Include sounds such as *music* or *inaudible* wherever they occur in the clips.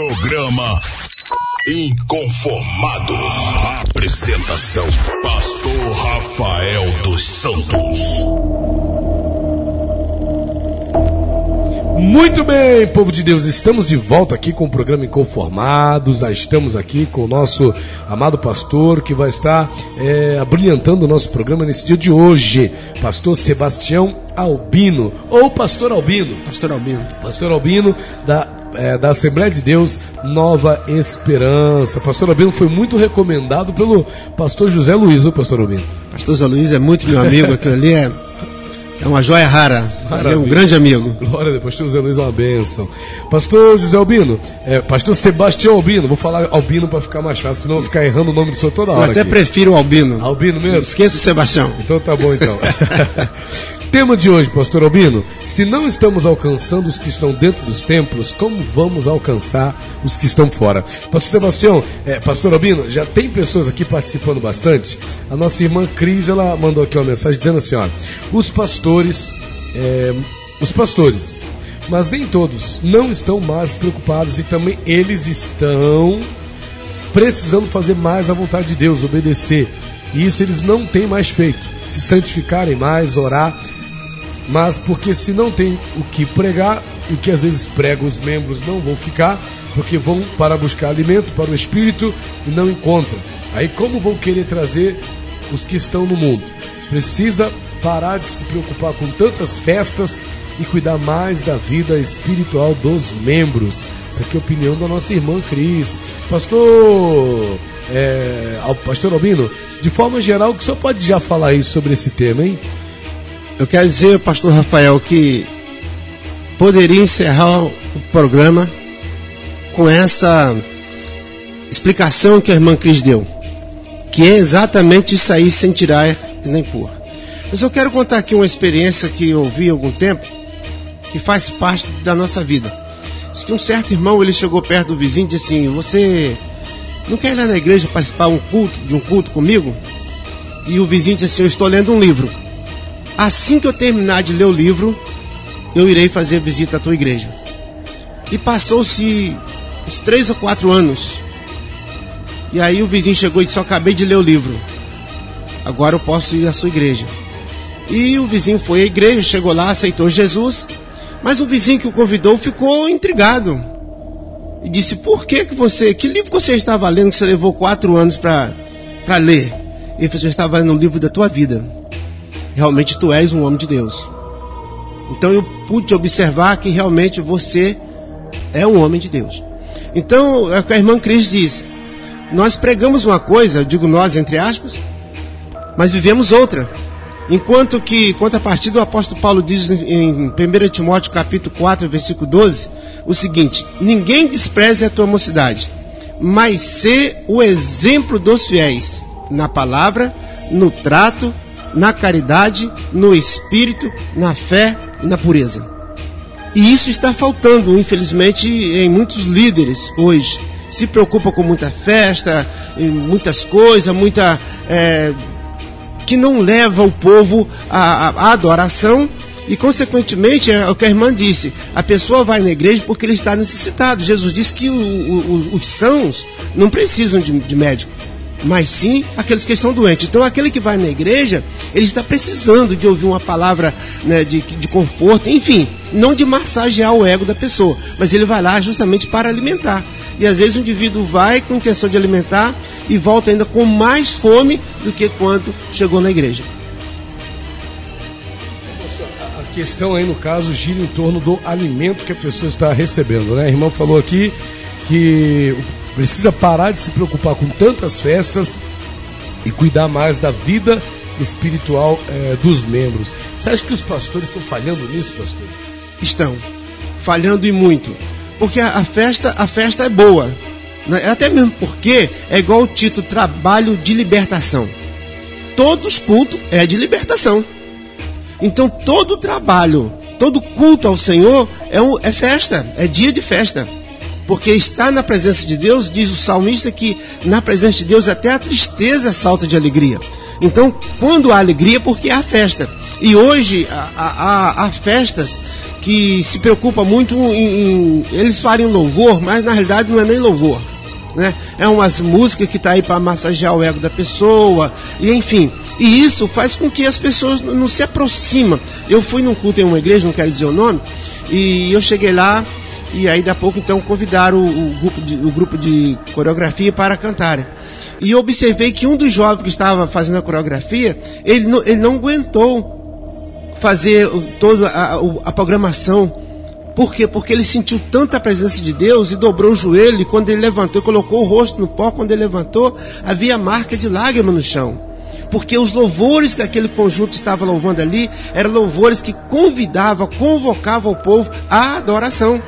Programa Inconformados. Apresentação: Pastor Rafael dos Santos. Muito bem, povo de Deus, estamos de volta aqui com o programa Inconformados. Já estamos aqui com o nosso amado pastor que vai estar é, abrilhantando o nosso programa nesse dia de hoje, Pastor Sebastião Albino, ou Pastor Albino. Pastor Albino. Pastor Albino, da é, da Assembleia de Deus Nova Esperança. Pastor Albino foi muito recomendado pelo pastor José Luiz, o pastor Albino. Pastor José Luiz é muito meu amigo, aquilo ali é, é uma joia rara. Ele é um grande amigo. Glória a Deus, pastor José Luiz é uma bênção. Pastor José Albino, é, pastor Sebastião Albino, vou falar Albino para ficar mais fácil, senão eu vou ficar errando o nome do senhor toda hora. Eu até aqui. prefiro o Albino. Albino mesmo? Esqueça o Sebastião. Então tá bom então. *laughs* Tema de hoje, pastor Albino, se não estamos alcançando os que estão dentro dos templos, como vamos alcançar os que estão fora? Pastor Sebastião, é, pastor Albino, já tem pessoas aqui participando bastante. A nossa irmã Cris, ela mandou aqui uma mensagem dizendo assim, ó, os pastores, é, os pastores, mas nem todos, não estão mais preocupados e também eles estão precisando fazer mais a vontade de Deus, obedecer. E isso eles não têm mais feito. Se santificarem mais, orar, mas porque se não tem o que pregar, o que às vezes pregam os membros não vão ficar, porque vão para buscar alimento para o espírito e não encontram. Aí como vão querer trazer os que estão no mundo? Precisa parar de se preocupar com tantas festas e cuidar mais da vida espiritual dos membros. Essa aqui é a opinião da nossa irmã Cris. Pastor, é, Pastor Albino, de forma geral, o que o senhor pode já falar aí sobre esse tema, hein? Eu quero dizer, pastor Rafael, que poderia encerrar o programa com essa explicação que a irmã Cris deu, que é exatamente isso aí, sem tirar nem pôr. Mas eu quero contar aqui uma experiência que eu ouvi há algum tempo, que faz parte da nossa vida. Diz que um certo irmão ele chegou perto do vizinho e disse assim: Você não quer ir lá na igreja participar um culto, de um culto comigo? E o vizinho disse assim: Eu estou lendo um livro. Assim que eu terminar de ler o livro, eu irei fazer visita à tua igreja. E passou-se uns três ou quatro anos. E aí o vizinho chegou e disse: acabei de ler o livro. Agora eu posso ir à sua igreja. E o vizinho foi à igreja, chegou lá, aceitou Jesus. Mas o vizinho que o convidou ficou intrigado. E disse: Por que, que você. Que livro você estava lendo que você levou quatro anos para ler? Ele falou: Eu estava lendo o livro da tua vida. Realmente tu és um homem de Deus. Então eu pude observar que realmente você é um homem de Deus. Então, é o que a irmã Cris diz. Nós pregamos uma coisa, eu digo nós entre aspas, mas vivemos outra. Enquanto que, quanto a partir do apóstolo Paulo diz em 1 Timóteo capítulo 4, versículo 12, o seguinte: Ninguém despreze a tua mocidade, mas sê o exemplo dos fiéis na palavra, no trato, na caridade, no espírito, na fé e na pureza. E isso está faltando, infelizmente, em muitos líderes hoje. Se preocupa com muita festa, muitas coisas, muita. É, que não leva o povo à, à adoração e, consequentemente, é o que a irmã disse: a pessoa vai na igreja porque ele está necessitado. Jesus disse que o, o, os sãos não precisam de, de médico, mas sim aqueles que estão doentes. Então, aquele que vai na igreja, ele está precisando de ouvir uma palavra né, de, de conforto, enfim, não de massagear o ego da pessoa, mas ele vai lá justamente para alimentar. E às vezes o indivíduo vai com intenção de alimentar e volta ainda com mais fome do que quando chegou na igreja. A questão aí, no caso, gira em torno do alimento que a pessoa está recebendo, né? A irmã falou aqui que precisa parar de se preocupar com tantas festas e cuidar mais da vida espiritual é, dos membros. Você acha que os pastores estão falhando nisso, pastor? Estão falhando e muito, porque a, a festa, a festa é boa, né? até mesmo porque é igual o título trabalho de libertação. Todos culto é de libertação. Então todo trabalho, todo culto ao Senhor é, um, é festa, é dia de festa. Porque estar na presença de Deus, diz o salmista que na presença de Deus até a tristeza salta de alegria. Então, quando há alegria, porque há festa. E hoje há, há, há festas que se preocupam muito em, em, Eles farem louvor, mas na realidade não é nem louvor. Né? É umas músicas que tá aí para massagear o ego da pessoa, e enfim. E isso faz com que as pessoas não se aproximam. Eu fui num culto em uma igreja, não quero dizer o nome, e eu cheguei lá, e aí da pouco então convidaram o, o, grupo, de, o grupo de coreografia para cantarem. E observei que um dos jovens que estava fazendo a coreografia, ele não, ele não aguentou fazer toda a, a, programação. Por quê? Porque ele sentiu tanta presença de Deus e dobrou o joelho. E quando ele levantou, colocou o rosto no pó, quando ele levantou, havia marca de lágrima no chão. Porque os louvores que aquele conjunto estava louvando ali eram louvores que convidavam, convocavam o povo à adoração.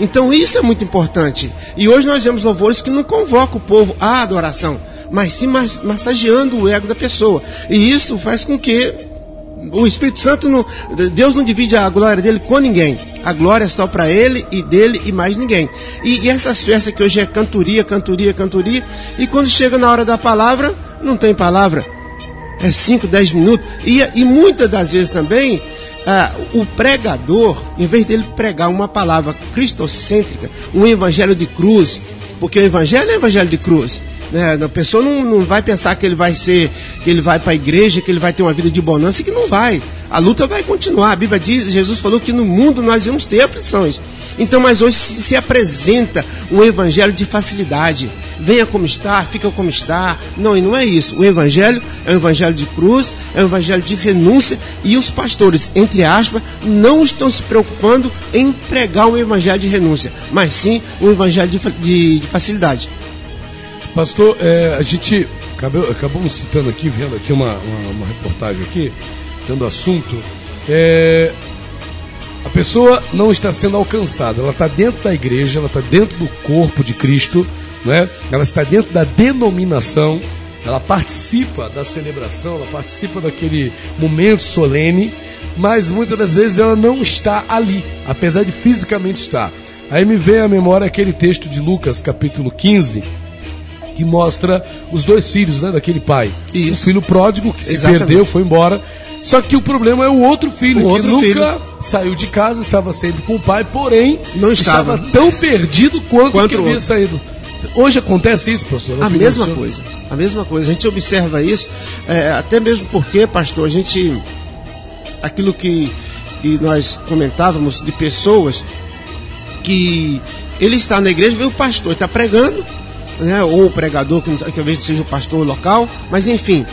Então isso é muito importante. E hoje nós vemos louvores que não convocam o povo à adoração, mas sim massageando o ego da pessoa. E isso faz com que o Espírito Santo, não, Deus não divide a glória dele com ninguém. A glória é só para ele e dele e mais ninguém. E, e, essas festas que hoje é cantoria, cantoria, cantoria, e quando chega na hora da palavra, não tem palavra. É 5, 10 minutos. E, e muitas das vezes também, ah, o pregador, em vez dele pregar uma palavra cristocêntrica, um evangelho de cruz, porque o evangelho é evangelho de cruz. Né? A pessoa não, não vai pensar que ele vai ser, que ele vai para a igreja, que ele vai ter uma vida de bonança, que não vai. A luta vai continuar. A Bíblia diz, Jesus falou que no mundo nós vamos ter aflições. Então, mas hoje se apresenta um evangelho de facilidade. Venha como está, fica como está. Não, e não é isso. O evangelho é um evangelho de cruz, é um evangelho de renúncia, e os pastores, entre aspas, não estão se preocupando em pregar um evangelho de renúncia, mas sim um evangelho de, de, de facilidade. Pastor, é, a gente acabou, acabamos citando aqui, vendo aqui uma, uma, uma reportagem aqui, dando assunto. É, a pessoa não está sendo alcançada, ela está dentro da igreja, ela está dentro do corpo de Cristo, né? ela está dentro da denominação, ela participa da celebração, ela participa daquele momento solene, mas muitas das vezes ela não está ali, apesar de fisicamente estar. Aí me vem à memória aquele texto de Lucas, capítulo 15, que mostra os dois filhos né, daquele pai. Isso. O filho pródigo que se Exatamente. perdeu, foi embora. Só que o problema é o outro filho, o que outro nunca filho. saiu de casa, estava sempre com o pai, porém não estava, estava tão perdido quanto, quanto que havia saído. Hoje acontece isso, pastor? A mesma coisa, a mesma coisa. A gente observa isso, é, até mesmo porque, pastor, a gente, aquilo que, que nós comentávamos de pessoas que ele está na igreja, vê o pastor, está pregando, né, ou o pregador, que talvez seja o pastor local, mas enfim.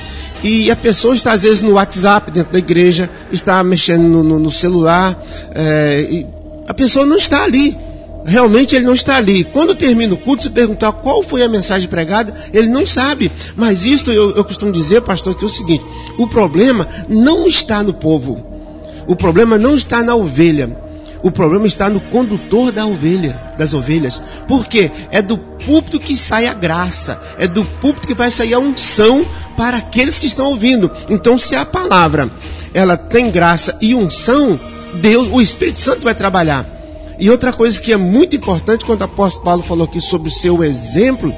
E a pessoa está às vezes no WhatsApp dentro da igreja, está mexendo no, no, no celular, é, a pessoa não está ali. Realmente ele não está ali. Quando termina o culto, se perguntar qual foi a mensagem pregada, ele não sabe. Mas isto eu, eu costumo dizer, pastor, que é o seguinte: o problema não está no povo. O problema não está na ovelha. O problema está no condutor da ovelha, das ovelhas. Por quê? É do púlpito que sai a graça, é do púlpito que vai sair a unção para aqueles que estão ouvindo. Então, se a palavra ela tem graça e unção, Deus, o Espírito Santo vai trabalhar. E outra coisa que é muito importante, quando o apóstolo Paulo falou aqui sobre o seu exemplo,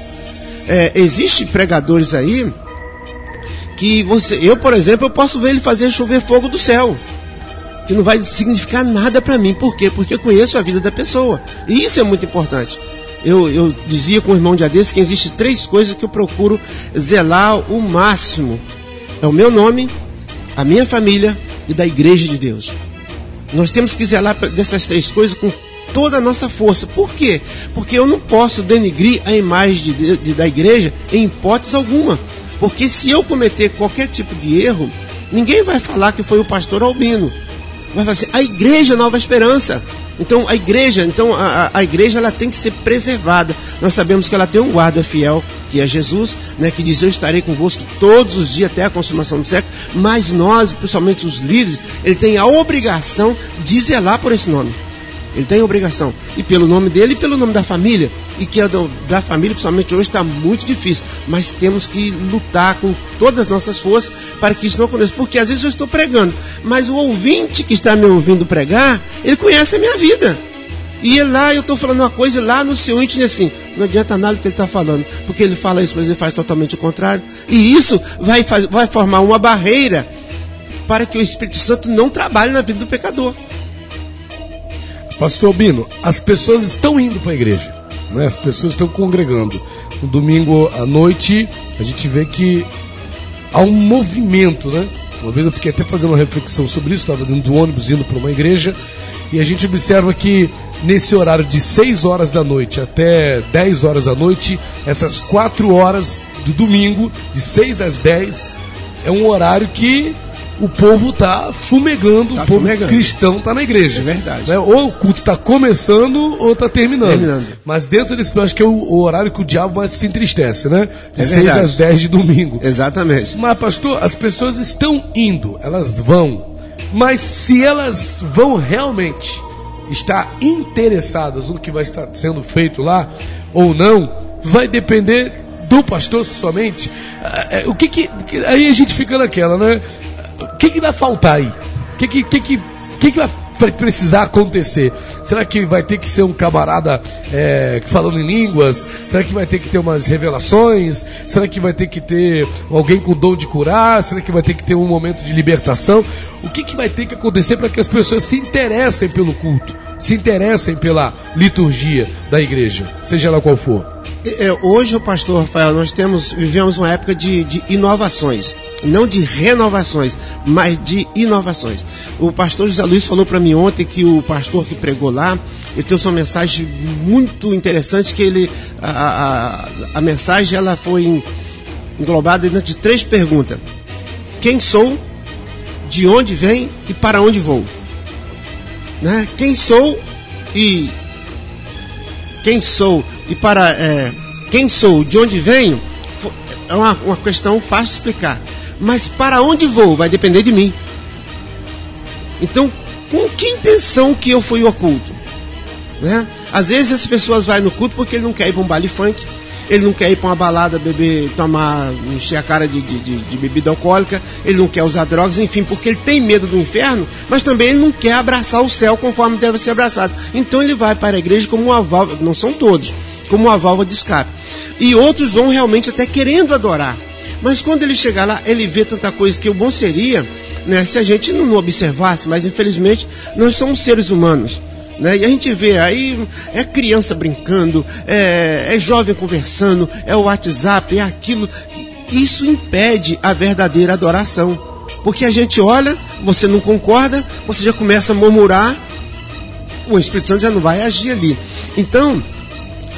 é, existe pregadores aí que você, eu por exemplo, eu posso ver ele fazer chover fogo do céu que não vai significar nada para mim. Por quê? Porque eu conheço a vida da pessoa. E isso é muito importante. Eu, eu dizia com o irmão de Ades que existem três coisas que eu procuro zelar o máximo. É o meu nome, a minha família e da igreja de Deus. Nós temos que zelar dessas três coisas com toda a nossa força. Por quê? Porque eu não posso denigrir a imagem de, de, da igreja em hipótese alguma. Porque se eu cometer qualquer tipo de erro, ninguém vai falar que foi o pastor Albino vai falar assim, a igreja Nova Esperança. Então a igreja, então a, a, igreja ela tem que ser preservada. Nós sabemos que ela tem um guarda fiel, que é Jesus, né, que diz eu estarei convosco todos os dias até a consumação do século. Mas nós, principalmente os líderes, ele tem a obrigação de zelar por esse nome. Ele tem obrigação. E pelo nome dele e pelo nome da família. E que a da família, principalmente hoje, está muito difícil. Mas temos que lutar com todas as nossas forças para que isso não aconteça. Porque às vezes eu estou pregando, mas o ouvinte que está me ouvindo pregar, ele conhece a minha vida. E lá eu estou falando uma coisa, lá no seu íntimo assim, não adianta nada que ele está falando, porque ele fala isso, mas ele faz totalmente o contrário. E isso vai, vai formar uma barreira para que o Espírito Santo não trabalhe na vida do pecador. Pastor Albino, as pessoas estão indo para a igreja, né? as pessoas estão congregando. No domingo à noite, a gente vê que há um movimento, né? Uma vez eu fiquei até fazendo uma reflexão sobre isso, estava dentro do ônibus indo para uma igreja, e a gente observa que nesse horário de 6 horas da noite até 10 horas da noite, essas 4 horas do domingo, de 6 às 10, é um horário que o povo está fumegando, tá o povo fumegando. cristão está na igreja. É verdade. Né? Ou o culto está começando ou está terminando. terminando. Mas dentro desse, eu acho que é o, o, horário que o diabo mais se entristece, né? De é 6 às 10 de domingo. Exatamente. Mas, pastor, as pessoas estão indo, elas vão. Mas se elas vão realmente estar interessadas no que vai estar sendo feito lá ou não, vai depender do pastor somente. Ah, é, o que que. Aí a gente fica naquela, né? O que, que vai faltar aí? O que, que, que, que, que, que vai precisar acontecer? Será que vai ter que ser um camarada é, falando em línguas? Será que vai ter que ter umas revelações? Será que vai ter que ter alguém com dom de curar? Será que vai ter que ter um momento de libertação? O que, que vai ter que acontecer para que as pessoas se interessem pelo culto, se interessem pela liturgia da igreja, seja ela qual for? É, hoje, o pastor Rafael, nós temos, vivemos uma época de, de, inovações, não de renovações, mas de inovações. O pastor José Luiz falou para mim ontem que o pastor que pregou lá, ele trouxe uma mensagem muito interessante que ele, a, a, a mensagem ela foi englobada dentro de três perguntas: quem sou, de onde vem e para onde vou? Né? Quem sou e quem sou e para é, quem sou, de onde venho, é uma, uma questão fácil de explicar. Mas para onde vou vai depender de mim. Então, com que intenção que eu fui ao culto? Né? Às vezes as pessoas vão no culto porque ele não quer ir para um baile funk, ele não quer ir para uma balada beber, tomar, encher a cara de, de, de, de, bebida alcoólica, ele não quer usar drogas, enfim, porque ele tem medo do inferno, mas também ele não quer abraçar o céu conforme deve ser abraçado. Então ele vai para a igreja como uma válvula, não são todos, como uma válvula de escape. E outros vão realmente até querendo adorar. Mas quando ele chegar lá, ele vê tanta coisa que o bom seria, né, se a gente não observasse, mas infelizmente nós somos seres humanos. Né? E a gente vê aí, é criança brincando, é, é jovem conversando, é o WhatsApp, é aquilo. Isso impede a verdadeira adoração. Porque a gente olha, você não concorda, você já começa a murmurar, o Espírito Santo já não vai agir ali. Então,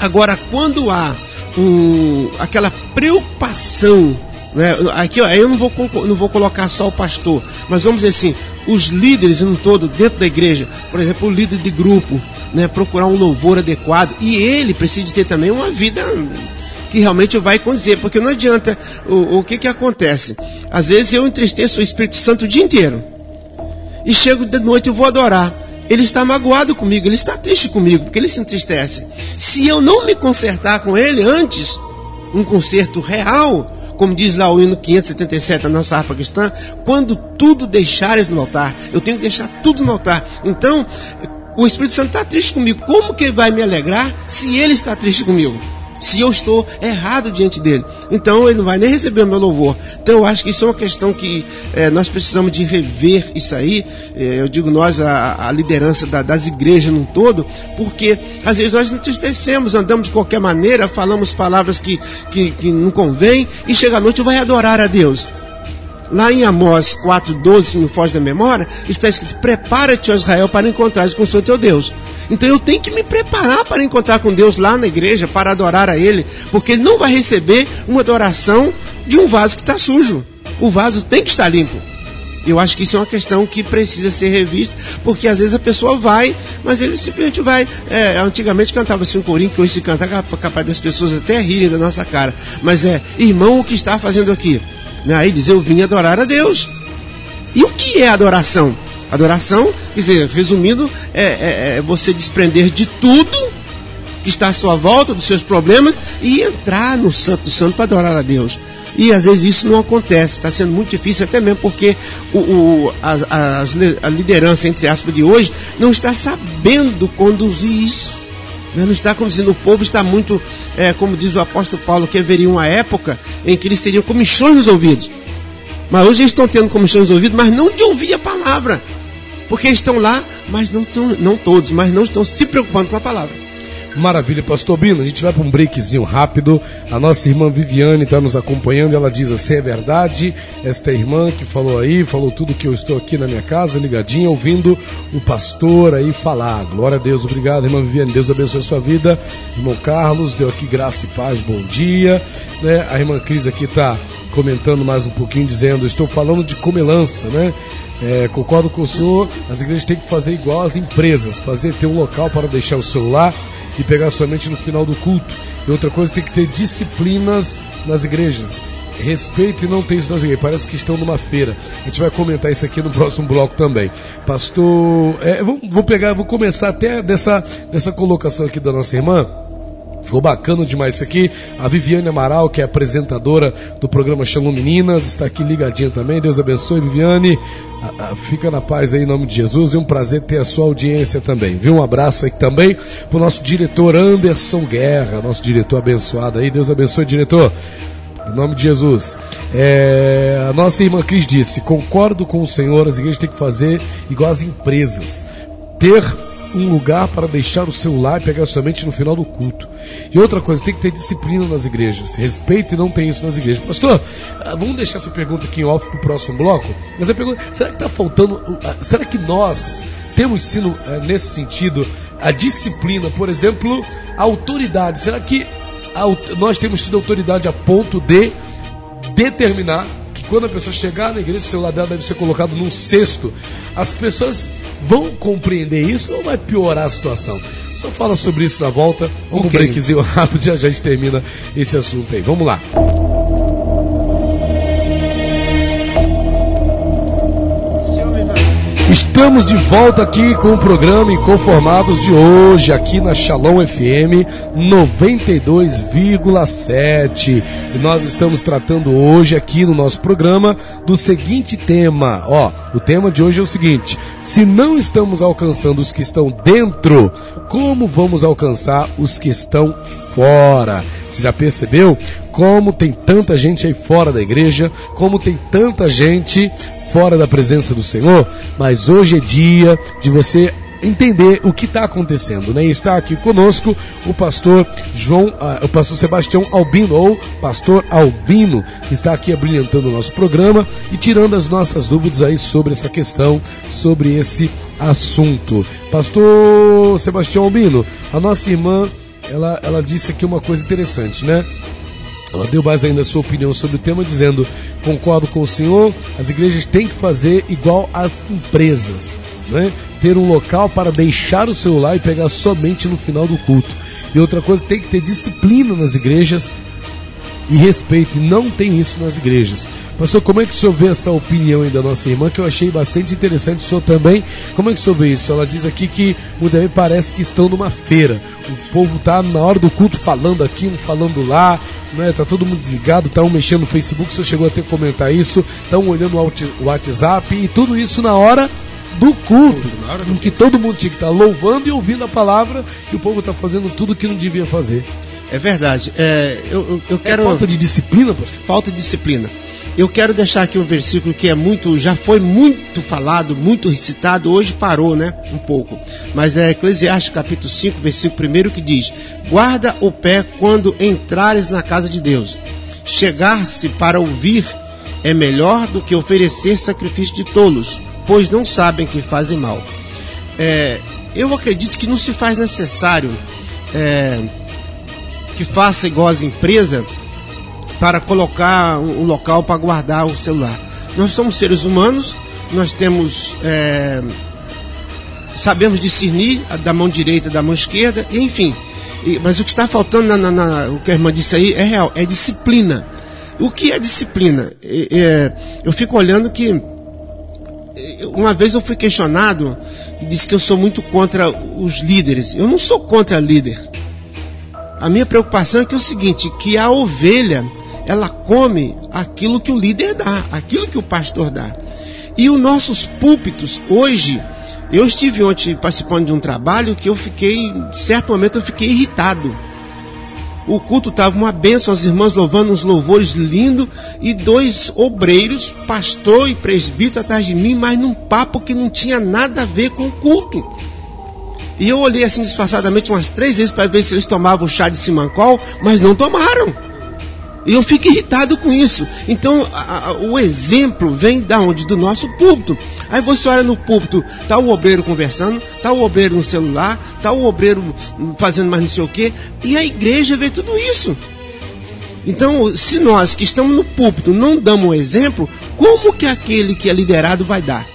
agora, quando há um, aquela preocupação né? Aqui, ó, eu não vou, não vou colocar só o pastor, mas vamos dizer assim, os líderes no todo, dentro da igreja, por exemplo, o líder de grupo, né? procurar um louvor adequado, e ele precisa ter também uma vida que realmente vai condizer, porque não adianta, o, o que que acontece? Às vezes eu entristeço o Espírito Santo o dia inteiro, e chego de noite e vou adorar, ele está magoado comigo, ele está triste comigo, porque ele se entristece. Se eu não me consertar com ele antes, um conserto real, como diz lá o hino 577 da nossa harpa cristã, quando tudo deixares no altar, eu tenho que deixar tudo no altar. Então, o Espírito Santo está triste comigo. Como que ele vai me alegrar se ele está triste comigo? Se eu estou errado diante dele. Então ele não vai nem receber o meu louvor. Então eu acho que isso é uma questão que é, nós precisamos de rever isso aí. É, eu digo nós, a, a liderança da, das igrejas num todo, porque às vezes nós entristecemos, andamos de qualquer maneira, falamos palavras que, que, que não convém e chega à noite vai adorar a Deus. Lá em Amós 4,12, se me foge da memória, está escrito: Prepara-te, Israel, para encontrar com o seu teu Deus. Então eu tenho que me preparar para encontrar com Deus lá na igreja, para adorar a Ele, porque Ele não vai receber uma adoração de um vaso que está sujo. O vaso tem que estar limpo. Eu acho que isso é uma questão que precisa ser revista, porque às vezes a pessoa vai, mas ele simplesmente vai. É, antigamente cantava-se um corinho, que hoje se canta capaz das pessoas até rirem da nossa cara. Mas é, irmão, o que está fazendo aqui? Né? Aí diz: Eu vim adorar a Deus. E o que é adoração? Adoração, quer dizer, resumindo, é, é, é você desprender de tudo que está à sua volta, dos seus problemas, e entrar no Santo Santo para adorar a Deus. E às vezes isso não acontece, está sendo muito difícil, até mesmo porque o, o a liderança, entre aspas, de hoje, não está sabendo conduzir isso. Não está conduzindo. O povo está muito, é, como diz o apóstolo Paulo, que haveria uma época em que eles teriam comichões nos ouvidos. Mas hoje eles estão tendo comichões nos ouvidos, mas não de ouvir a palavra. Porque estão lá, mas não, não todos, mas não estão se preocupando com a palavra. Maravilha, Pastor Bino. A gente vai para um breakzinho rápido. A nossa irmã Viviane está nos acompanhando. Ela diz assim: é verdade. Esta irmã que falou aí, falou tudo que eu estou aqui na minha casa, ligadinha, ouvindo o pastor aí falar. Glória a Deus, obrigado, irmã Viviane. Deus abençoe a sua vida. Irmão Carlos, deu aqui graça e paz, bom dia. Né? A irmã Cris aqui está comentando mais um pouquinho, dizendo: estou falando de comelança, né? É, concordo com o senhor, as igrejas têm que fazer igual as empresas, fazer ter um local para deixar o celular e pegar somente no final do culto. E outra coisa, tem que ter disciplinas nas igrejas. Respeito e não tem isso nas igrejas. Parece que estão numa feira. A gente vai comentar isso aqui no próximo bloco também. Pastor, é, vou, vou pegar, vou começar até dessa, dessa colocação aqui da nossa irmã. Ficou bacana demais isso aqui. A Viviane Amaral, que é apresentadora do programa Shalom Meninas, está aqui ligadinha também. Deus abençoe, Viviane. Fica na paz aí em nome de Jesus. É um prazer ter a sua audiência também. Viu? Um abraço aí também para o nosso diretor Anderson Guerra, nosso diretor abençoado aí. Deus abençoe, diretor. Em nome de Jesus. É, a nossa irmã Cris disse: concordo com o Senhor, as igrejas têm que fazer igual as empresas. Ter um lugar para deixar o celular e pegar somente no final do culto. E outra coisa, tem que ter disciplina nas igrejas. Respeito e não tem isso nas igrejas. Pastor, ah, vamos deixar essa pergunta aqui em off para o próximo bloco? Mas a pergunta, será que está faltando, ah, será que nós temos ensino eh, nesse sentido? A disciplina, por exemplo, a autoridade. Será que nós temos tido autoridade a ponto de determinar quando a pessoa chegar na igreja, o celular dela deve ser colocado num cesto. As pessoas vão compreender isso ou vai piorar a situação? Só fala sobre isso na volta. Vamos okay. um breakzinho *laughs* rápido e já a gente termina esse assunto aí. Vamos lá. Estamos de volta aqui com o programa Inconformados de hoje, aqui na Shalom FM 92,7. E nós estamos tratando hoje aqui no nosso programa do seguinte tema. Ó, o tema de hoje é o seguinte: se não estamos alcançando os que estão dentro, como vamos alcançar os que estão fora? Você já percebeu como tem tanta gente aí fora da igreja, como tem tanta gente fora da presença do Senhor, mas hoje é dia de você entender o que está acontecendo, né? E está aqui conosco o pastor João, uh, o pastor Sebastião Albino ou pastor Albino, que está aqui abrilhantando o nosso programa e tirando as nossas dúvidas aí sobre essa questão, sobre esse assunto. Pastor Sebastião Albino, a nossa irmã, ela, ela disse aqui uma coisa interessante, né? Ela deu mais ainda a sua opinião sobre o tema, dizendo: concordo com o senhor, as igrejas têm que fazer igual as empresas, né? ter um local para deixar o celular e pegar somente no final do culto. E outra coisa, tem que ter disciplina nas igrejas e respeito. E não tem isso nas igrejas. Pastor, como é que o senhor vê essa opinião aí da nossa irmã, que eu achei bastante interessante, o senhor também? Como é que o senhor vê isso? Ela diz aqui que o também parece que estão numa feira. O povo está na hora do culto falando aqui, um falando lá, né? Tá todo mundo desligado, tá um mexendo no Facebook, o senhor chegou a ter que comentar isso, estão olhando o WhatsApp e tudo isso na hora do culto, em que todo mundo tinha que estar tá louvando e ouvindo a palavra, e o povo está fazendo tudo o que não devia fazer. É verdade. É, eu, eu, eu quero. É falta de disciplina, pastor? Falta de disciplina. Eu quero deixar aqui um versículo que é muito, já foi muito falado, muito recitado, hoje parou, né? Um pouco. Mas é Eclesiastes capítulo 5, versículo 1 que diz: Guarda o pé quando entrares na casa de Deus. Chegar-se para ouvir é melhor do que oferecer sacrifício de tolos, pois não sabem que fazem mal. É, eu acredito que não se faz necessário é, que faça igual as empresas para colocar um local para guardar o celular. Nós somos seres humanos, nós temos. É, sabemos discernir da mão direita da mão esquerda, enfim. E, mas o que está faltando, na, na, na, o que a irmã disse aí, é real, é disciplina. O que é disciplina? É, é, eu fico olhando que. Uma vez eu fui questionado e disse que eu sou muito contra os líderes. Eu não sou contra líder. A minha preocupação é que é o seguinte, que a ovelha, ela come aquilo que o líder dá, aquilo que o pastor dá. E os nossos púlpitos hoje, eu estive ontem participando de um trabalho que eu fiquei, em certo momento eu fiquei irritado. O culto estava uma bênção, as irmãs louvando uns louvores lindos e dois obreiros, pastor e presbítero atrás de mim, mas num papo que não tinha nada a ver com o culto. E eu olhei assim disfarçadamente umas três vezes para ver se eles tomavam chá de simancol, mas não tomaram. E eu fico irritado com isso. Então, a, a, o exemplo vem da onde? Do nosso púlpito. Aí você olha no púlpito, tá o obreiro conversando, tá o obreiro no celular, tá o obreiro fazendo mais não sei o quê, e a igreja vê tudo isso. Então, se nós que estamos no púlpito não damos o exemplo, como que aquele que é liderado vai dar?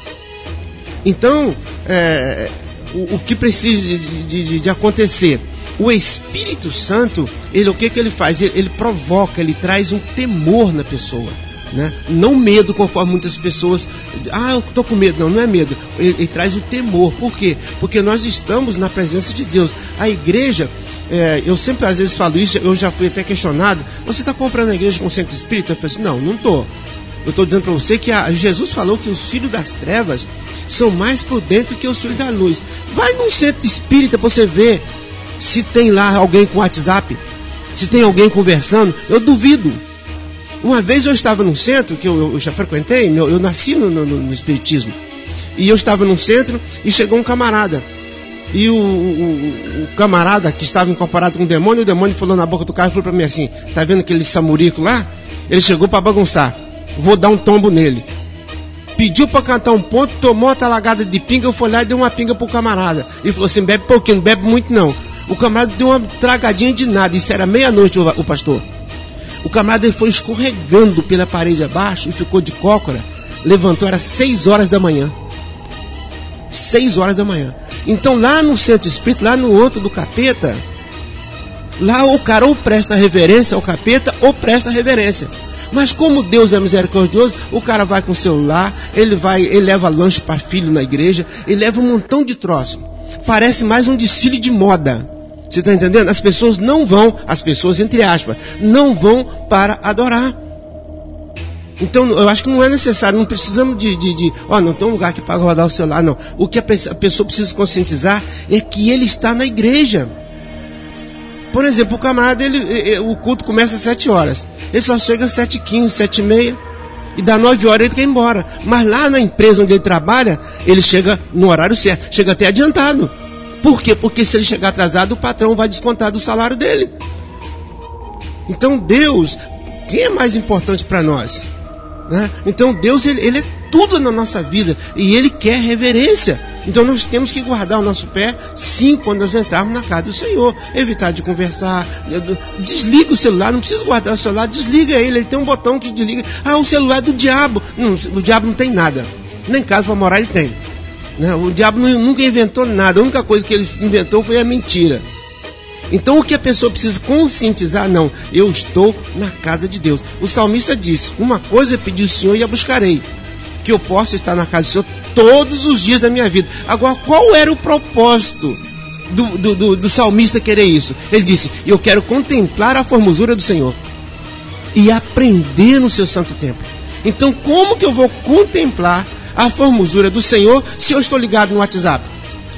Então, é, o, o, que precisa de, de, de acontecer? o Espírito Santo, ele o que, que ele faz? Ele, ele provoca, ele traz um temor na pessoa. Né? Não medo, conforme muitas pessoas. Ah, eu estou com medo. Não, não é medo. Ele, ele, traz o temor. Por quê? Porque nós estamos na presença de Deus. A igreja, é, eu sempre às vezes falo isso, eu já fui até questionado. Você está comprando a igreja com centro espírita? Eu falei assim: não, não estou. Eu estou dizendo para você que a, Jesus falou que os filhos das trevas são mais prudentes que os filhos da luz. Vai num centro espírita para você ver se tem lá alguém com WhatsApp, se tem alguém conversando, eu duvido. Uma vez eu estava num centro que eu, eu já frequentei, eu, eu nasci no, no, no, Espiritismo, e eu estava num centro e chegou um camarada. E o, o, o, camarada que estava incorporado com o demônio, o demônio falou na boca do cara e falou para mim assim: Tá vendo aquele samurico lá? Ele chegou para bagunçar. Vou dar um tombo nele. Pediu para cantar um ponto, tomou a talagada de pinga, eu fui lá e dei uma pinga pro camarada. E falou assim: bebe pouquinho, não bebe muito não. O camarada deu uma tragadinha de nada. Isso era meia-noite, o pastor. O camarada foi escorregando pela parede abaixo e ficou de cócora. Levantou, era seis horas da manhã. Seis horas da manhã. Então lá no centro espírita, lá no outro do capeta, lá o cara ou presta reverência ao capeta ou presta reverência. Mas como Deus é misericordioso, o cara vai com o celular, ele vai, ele leva lanche para filho na igreja, ele leva um montão de troço parece mais um desfile de moda. Você está entendendo? As pessoas não vão, as pessoas, entre aspas, não vão para adorar. Então, eu acho que não é necessário, não precisamos de, de, de ó, não tem um lugar aqui para rodar o celular, não. O que a pessoa precisa conscientizar é que ele está na igreja. Por exemplo, o camarada, ele, o culto começa às 7 horas. Ele só chega às 7h15, 7h30 e dá 9 horas ele quer ir embora. Mas lá na empresa onde ele trabalha, ele chega no horário certo, chega até adiantado. Por quê? Porque se ele chegar atrasado, o patrão vai descontar do salário dele. Então Deus, quem é mais importante para nós? Né? Então Deus, ele, ele é tudo na nossa vida e Ele quer reverência. Então nós temos que guardar o nosso pé, sim, quando nós entrarmos na casa do Senhor. Evitar de conversar. Desliga o celular, não precisa guardar o celular, desliga ele. Ele tem um botão que desliga. Ah, o celular é do diabo. Não, o diabo não tem nada. Nem casa para morar ele tem. Né? o diabo nunca inventou nada. A única coisa que ele inventou foi a mentira. Então o que a pessoa precisa conscientizar, não, eu estou na casa de Deus. O salmista disse: Uma coisa eu pedi ao Senhor e a buscarei que eu possa estar na casa do Senhor todos os dias da minha vida. Agora, qual era o propósito do, do, do, do salmista querer isso? Ele disse: Eu quero contemplar a formosura do Senhor e aprender no seu santo templo. Então, como que eu vou contemplar a formosura do Senhor se eu estou ligado no WhatsApp?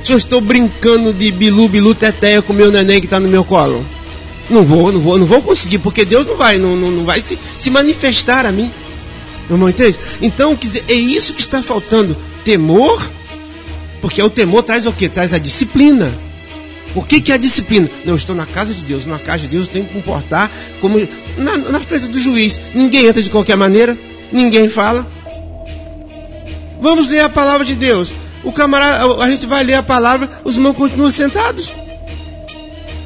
Se eu estou brincando de bilu, bilu, teteia com meu neném que está no meu colo? Não vou, não vou, não vou conseguir, porque Deus não vai, não, não, não vai se, se manifestar a mim. Irmão, entende? Então, dizer, é isso que está faltando. Temor, porque o temor traz o quê? Traz a disciplina. O que, que é a disciplina? Não, eu estou na casa de Deus. Na casa de Deus eu tenho que comportar como na, na frente do juiz. Ninguém entra de qualquer maneira, ninguém fala. Vamos ler a palavra de Deus. O camarada, a gente vai ler a palavra, os irmãos continuam sentados.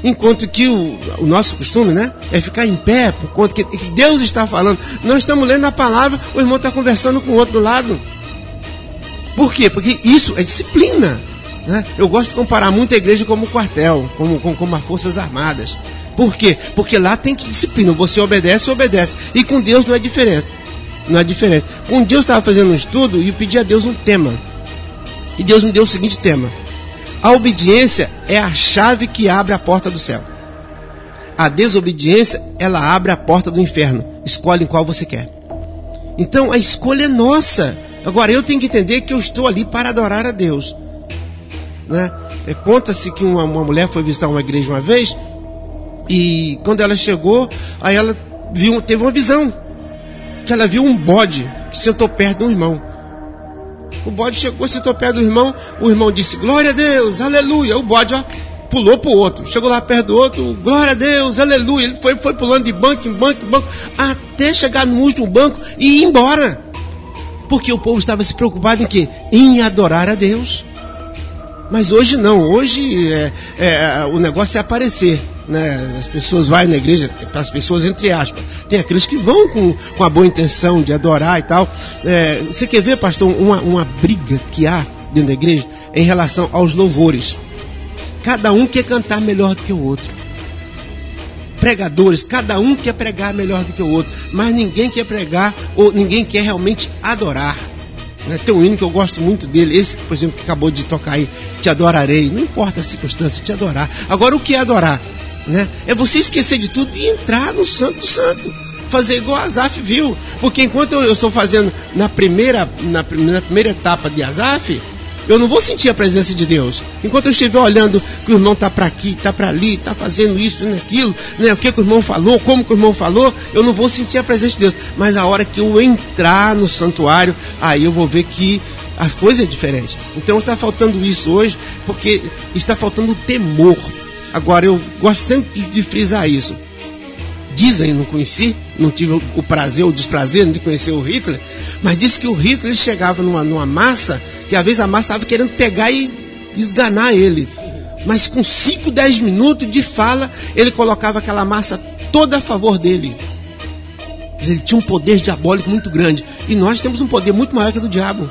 Enquanto que o, o, nosso costume, né? É ficar em pé por conta que, que Deus está falando. Nós estamos lendo a palavra, o irmão está conversando com o outro do lado. Por quê? Porque isso é disciplina. Né? Eu gosto de comparar muito a igreja como quartel, como, como, como as Forças Armadas. Por quê? Porque lá tem que disciplina. Você obedece, obedece. E com Deus não é diferença. Não é diferente. Com Deus estava fazendo um estudo e eu pedi a Deus um tema. E Deus me deu o seguinte tema: a obediência é a chave que abre a porta do céu. A desobediência, ela abre a porta do inferno. Escolhe em qual você quer. Então a escolha é nossa. Agora eu tenho que entender que eu estou ali para adorar a Deus. Né? É, Conta-se que uma, uma mulher foi visitar uma igreja uma vez e quando ela chegou, aí ela viu, teve uma visão que ela viu um bode que sentou perto do irmão. O bode chegou, sentou perto do irmão, o irmão disse: Glória a Deus, aleluia. O bode ó, pulou para o outro, chegou lá perto do outro, glória a Deus, aleluia. Ele foi, foi pulando de banco em banco em banco, até chegar no último banco e ir embora. Porque o povo estava se preocupado em quê? Em adorar a Deus. Mas hoje não, hoje é, é, o negócio é aparecer. Né? As pessoas vão na igreja, as pessoas entre aspas. Tem aqueles que vão com, com a boa intenção de adorar e tal. É, você quer ver, pastor, uma, uma briga que há dentro da igreja em relação aos louvores. Cada um quer cantar melhor do que o outro. Pregadores, cada um quer pregar melhor do que o outro, mas ninguém quer pregar ou ninguém quer realmente adorar. Né? Tem um hino que eu gosto muito dele, esse, por exemplo, que acabou de tocar aí, Te Adorarei. Não importa a circunstância, te adorar. Agora, o que é adorar? Né? É você esquecer de tudo e entrar no Santo Santo. Fazer igual Azaf viu. Porque enquanto eu, estou fazendo na primeira, na, na primeira etapa de Azaf, eu não vou sentir a presença de Deus. Enquanto eu estiver olhando que o irmão está para aqui, está para ali, está fazendo isso, fazendo aquilo, né? o que, que o irmão falou, como que o irmão falou, eu não vou sentir a presença de Deus. Mas a hora que eu entrar no santuário, aí eu vou ver que as coisas é diferente. Então está faltando isso hoje, porque está faltando temor. Agora eu gosto sempre de frisar isso dizem, não conheci, não tive o prazer ou desprazer de conhecer o Hitler, mas disse que o Hitler chegava numa, numa massa, que às vezes a massa estava querendo pegar e esganar ele. Mas com 5, 10 minutos de fala, ele colocava aquela massa toda a favor dele. Ele tinha um poder diabólico muito grande. E nós temos um poder muito maior que o do diabo.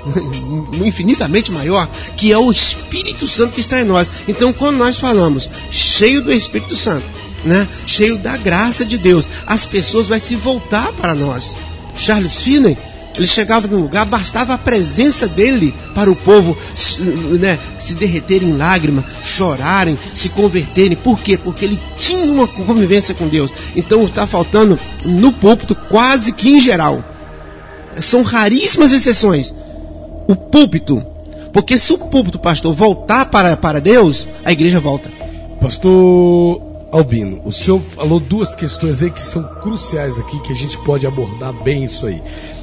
*laughs* infinitamente maior, que é o Espírito Santo que está em nós. Então, quando nós falamos cheio do Espírito Santo, né, cheio da graça de Deus, as pessoas vão se voltar para nós. Charles Finney, ele chegava num lugar, bastava a presença dele para o povo né, se derreterem em lágrimas, chorarem, se converterem. Por quê? Porque ele tinha uma convivência com Deus. Então está faltando no púlpito quase que em geral. São raríssimas exceções. O púlpito. Porque se o púlpito, pastor, voltar para, para Deus, a igreja volta. Pastor Albino, o senhor falou duas questões aí que são cruciais aqui, que a gente pode abordar bem isso aí.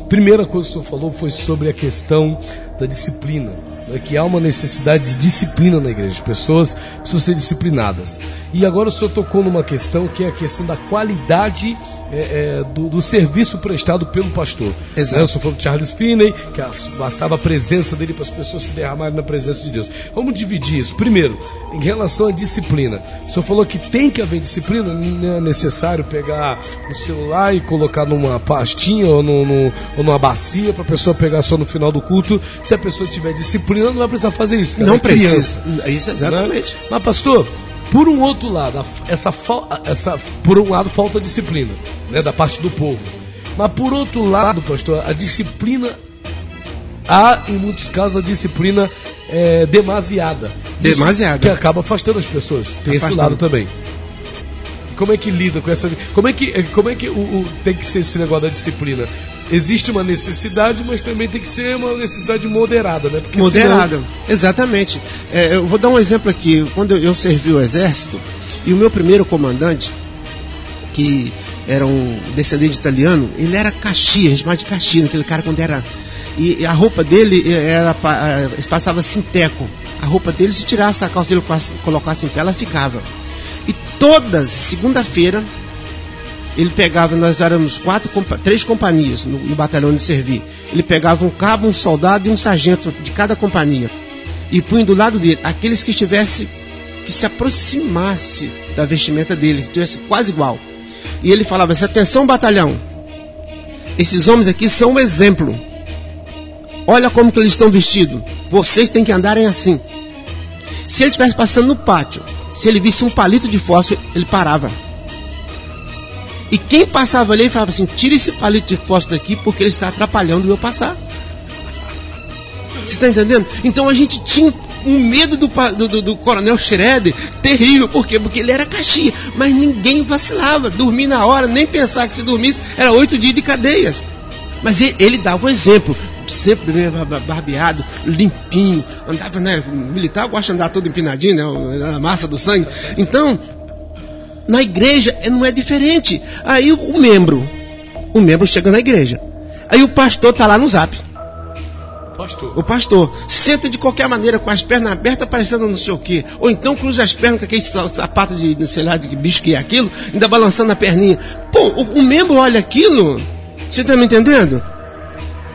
Primeira coisa que o senhor falou foi sobre a questão da disciplina né, que há uma necessidade de disciplina na igreja, as pessoas precisam ser disciplinadas. E agora o senhor tocou numa questão que é a questão da qualidade é, é, do, do, serviço prestado pelo pastor. Exato. Né, o senhor falou de Charles Finney, que bastava a presença dele para as pessoas se derramarem na presença de Deus. Vamos dividir isso. Primeiro, em relação à disciplina. O senhor falou que tem que haver disciplina, não é necessário pegar o celular e colocar numa pastinha ou, no, no, ou numa bacia para a pessoa pegar só no final do culto. Se a pessoa tiver disciplina, não vai precisar fazer isso. Não é precisa. Isso exatamente. Né? Mas, pastor, por um outro lado, essa, essa, por um lado falta disciplina, né, da parte do povo. Mas por outro lado, pastor, a disciplina há em muitos casos a disciplina é, demasiada. Demasiada. Que acaba afastando as pessoas. Tem afastando. esse lado também. Como é que lida com essa. Como é que, como é que o, o, tem que ser esse negócio da disciplina? Existe uma necessidade, mas também tem que ser uma necessidade moderada, né? Porque moderada, senão... exatamente. É, eu vou dar um exemplo aqui. Quando eu, servi o exército, e o meu primeiro comandante, que era um descendente italiano, ele era Caxias, chamava de Caxias, aquele cara quando era. E a roupa dele era passava sinteco. A roupa dele, se tirasse a calça dele colocasse em pé, ela ficava. E todas, segunda-feira, ele pegava, nós éramos quatro, três companhias no, no batalhão de servir. Ele pegava um cabo, um soldado e um sargento de cada companhia. E punha do lado dele aqueles que estivesse, que se aproximasse da vestimenta dele, que estivesse quase igual. E ele falava assim: atenção, batalhão, esses homens aqui são um exemplo. Olha como que eles estão vestidos. Vocês têm que andarem assim. Se ele estivesse passando no pátio se ele visse um palito de fósforo, ele parava. E quem passava ali falava assim: tira esse palito de fósforo daqui porque ele está atrapalhando eu passar. Você está entendendo? Então a gente tinha um medo do, do, do coronel Schroeder terrível. Por quê? Porque ele era caxia. Mas ninguém vacilava. Dormir na hora, nem pensar que se dormisse, era oito dias de cadeias. Mas ele, ele dava o um exemplo sempre barbeado, limpinho, andava, né? Militar gosta de andar todo empinadinho, né? Na massa do sangue. Então, na igreja não é diferente. Aí o, membro, o membro chega na igreja. Aí o pastor tá lá no zap. Pastor. O pastor senta de qualquer maneira com as pernas abertas, parecendo não sei o quê. Ou então cruza as pernas com aquele sapato de, não sei lá, de que bicho que é aquilo, ainda balançando a perninha. Pô, o, o membro olha aquilo. Você está me entendendo?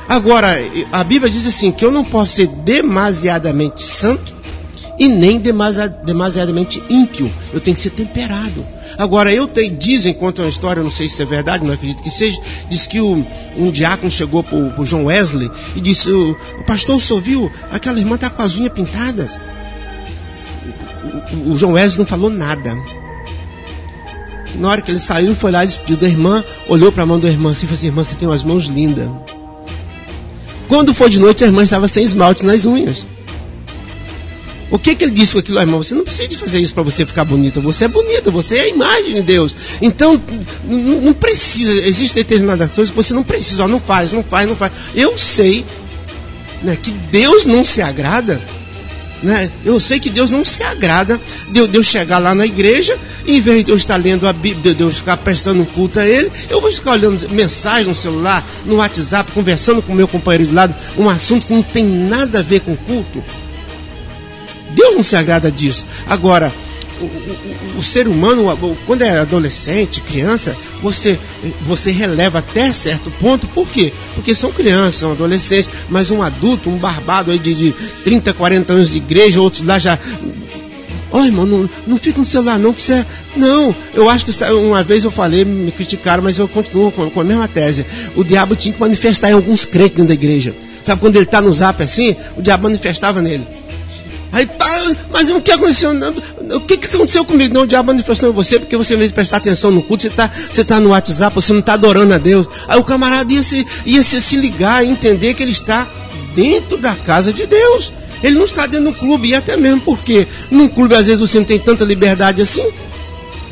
Agora, a Bíblia diz assim: que eu não posso ser demasiadamente santo e nem demasiadamente ímpio. Eu tenho que ser temperado. Agora, eu tenho, dizem, conta uma história, não sei se é verdade, não acredito que seja, diz que o, um diácono chegou para o João Wesley e disse: o, o pastor, senhor viu? Aquela irmã está com as unhas pintadas. O, o, o João Wesley não falou nada. Na hora que ele saiu, foi lá despediu da irmã, olhou para a mão da irmã assim e falou assim: Irmã, você tem umas mãos lindas. Quando foi de noite, a irmã estava sem esmalte nas unhas. O que, que ele disse com aquilo, irmão? Você não precisa de fazer isso para você ficar bonita. Você é bonita, você é a imagem de Deus. Então, não precisa. Existem determinadas coisas que você não precisa. Ó, não faz, não faz, não faz. Eu sei né, que Deus não se agrada né? Eu sei que Deus não se agrada de eu, de eu, chegar lá na igreja, em vez de eu estar lendo a Bíblia, de eu ficar prestando um culto a Ele, eu vou ficar olhando mensagem no celular, no WhatsApp, conversando com meu companheiro do lado, um assunto que não tem nada a ver com culto. Não se agrada disso. Agora, o, o, o, ser humano, quando é adolescente, criança, você, você releva até certo ponto. Por quê? Porque são crianças, são adolescentes, mas um adulto, um barbado aí de, de 30, 40 anos de igreja, outros lá já. Olha, irmão, não, não fica no celular, não, que você. É... Não, eu acho que uma vez eu falei, me criticaram, mas eu continuo com, com a mesma tese. O diabo tinha que manifestar em alguns crentes dentro da igreja. Sabe quando ele está no zap assim? O diabo manifestava nele. Aí, mas o que aconteceu? O que, que aconteceu comigo? Não, o diabo manifestou em você porque você, em vez de prestar atenção no culto, você está você tá no WhatsApp, você não está adorando a Deus. Aí o camarada ia, se, ia se, se ligar e entender que ele está dentro da casa de Deus. Ele não está dentro do clube, e até mesmo porque num clube às vezes você não tem tanta liberdade assim.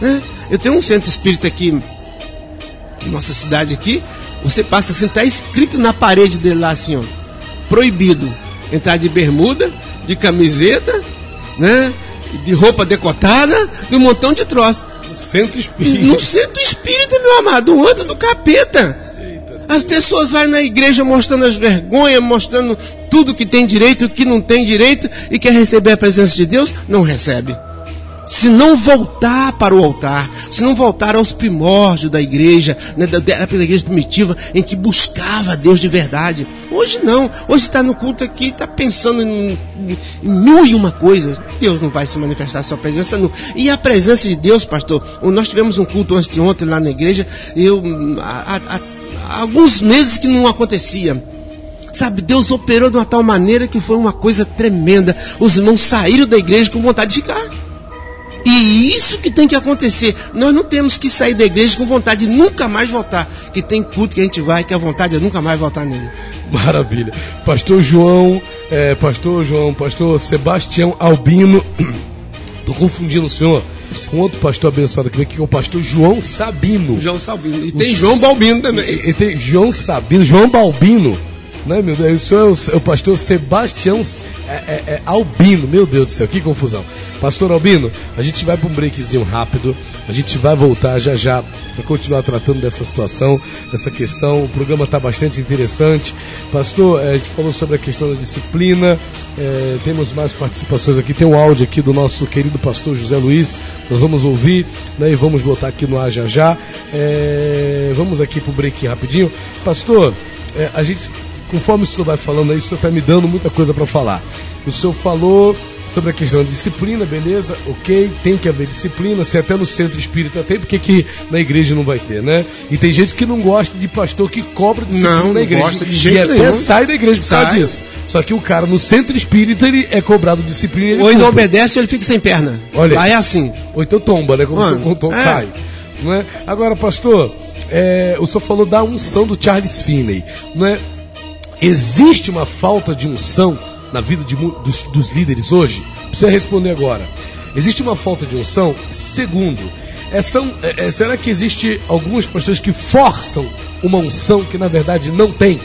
Né? Eu tenho um centro espírita aqui, nossa cidade aqui, você passa assim, está escrito na parede dele lá assim, ó, proibido entrar de bermuda, de camiseta, né? De roupa decotada, de um montão de troços. No centro espírita. No centro espírita, meu amado, o anto do capeta. As pessoas vão na igreja mostrando as vergonhas, mostrando tudo que tem direito e o que não tem direito, e quer receber a presença de Deus, não recebe se não voltar para o altar, se não voltar aos primórdios da igreja, né, da, da, igreja primitiva, em que buscava Deus de verdade. Hoje não. Hoje está no culto aqui, está pensando em, em, mil e uma coisas. Deus não vai se manifestar sua presença. Não. E a presença de Deus, pastor, nós tivemos um culto antes de ontem lá na igreja, eu, há, há, há alguns meses que não acontecia. Sabe, Deus operou de uma tal maneira que foi uma coisa tremenda. Os irmãos saíram da igreja com vontade de ficar. E isso que tem que acontecer. Nós não temos que sair da igreja com vontade de nunca mais voltar. Que tem culto que a gente vai, que a vontade é nunca mais voltar nele. Maravilha. Pastor João, é, Pastor João, Pastor Sebastião Albino. *clears throat* Estou confundindo o senhor com outro pastor abençoado aqui, que é o pastor João Sabino. João Sabino. E tem o João Balbino também. E, e tem João Sabino, João Balbino né, meu Deus? Isso é o, o pastor Sebastião é, é, é, Albino. Meu Deus do céu, que confusão. Pastor Albino, a gente vai para um breakzinho rápido. A gente vai voltar já já para continuar tratando dessa situação, dessa questão. O programa está bastante interessante. Pastor, é, a gente falou sobre a questão da disciplina. É, temos mais participações aqui. Tem um áudio aqui do nosso querido pastor José Luiz. Nós vamos ouvir né, e vamos botar aqui no ar já já. É, vamos aqui para o break rapidinho. Pastor, é, a gente conforme o senhor vai falando aí, o senhor está me dando muita coisa para falar. O senhor falou sobre a questão da disciplina, beleza? Ok, tem que haver disciplina, se até no centro espírita tem, porque que na igreja não vai ter, né? E tem gente que não gosta de pastor que cobra disciplina não, na igreja. Não, gosta de jeito e até nenhum. sai da igreja por causa disso. Só que o cara no centro espírita ele é cobrado disciplina. Ele ou ele não obedece ou ele fica sem perna. Olha, Lá é assim. Ou então tomba, né? Como Mano, o senhor é. cai. Não é? Agora, pastor, é, o senhor falou da unção do Charles Finney, não é? Existe uma falta de unção na vida de, dos, dos líderes hoje? Precisa responder agora. Existe uma falta de unção? Segundo, é, são, é, é, será que existe algumas pessoas que forçam uma unção que na verdade não tem?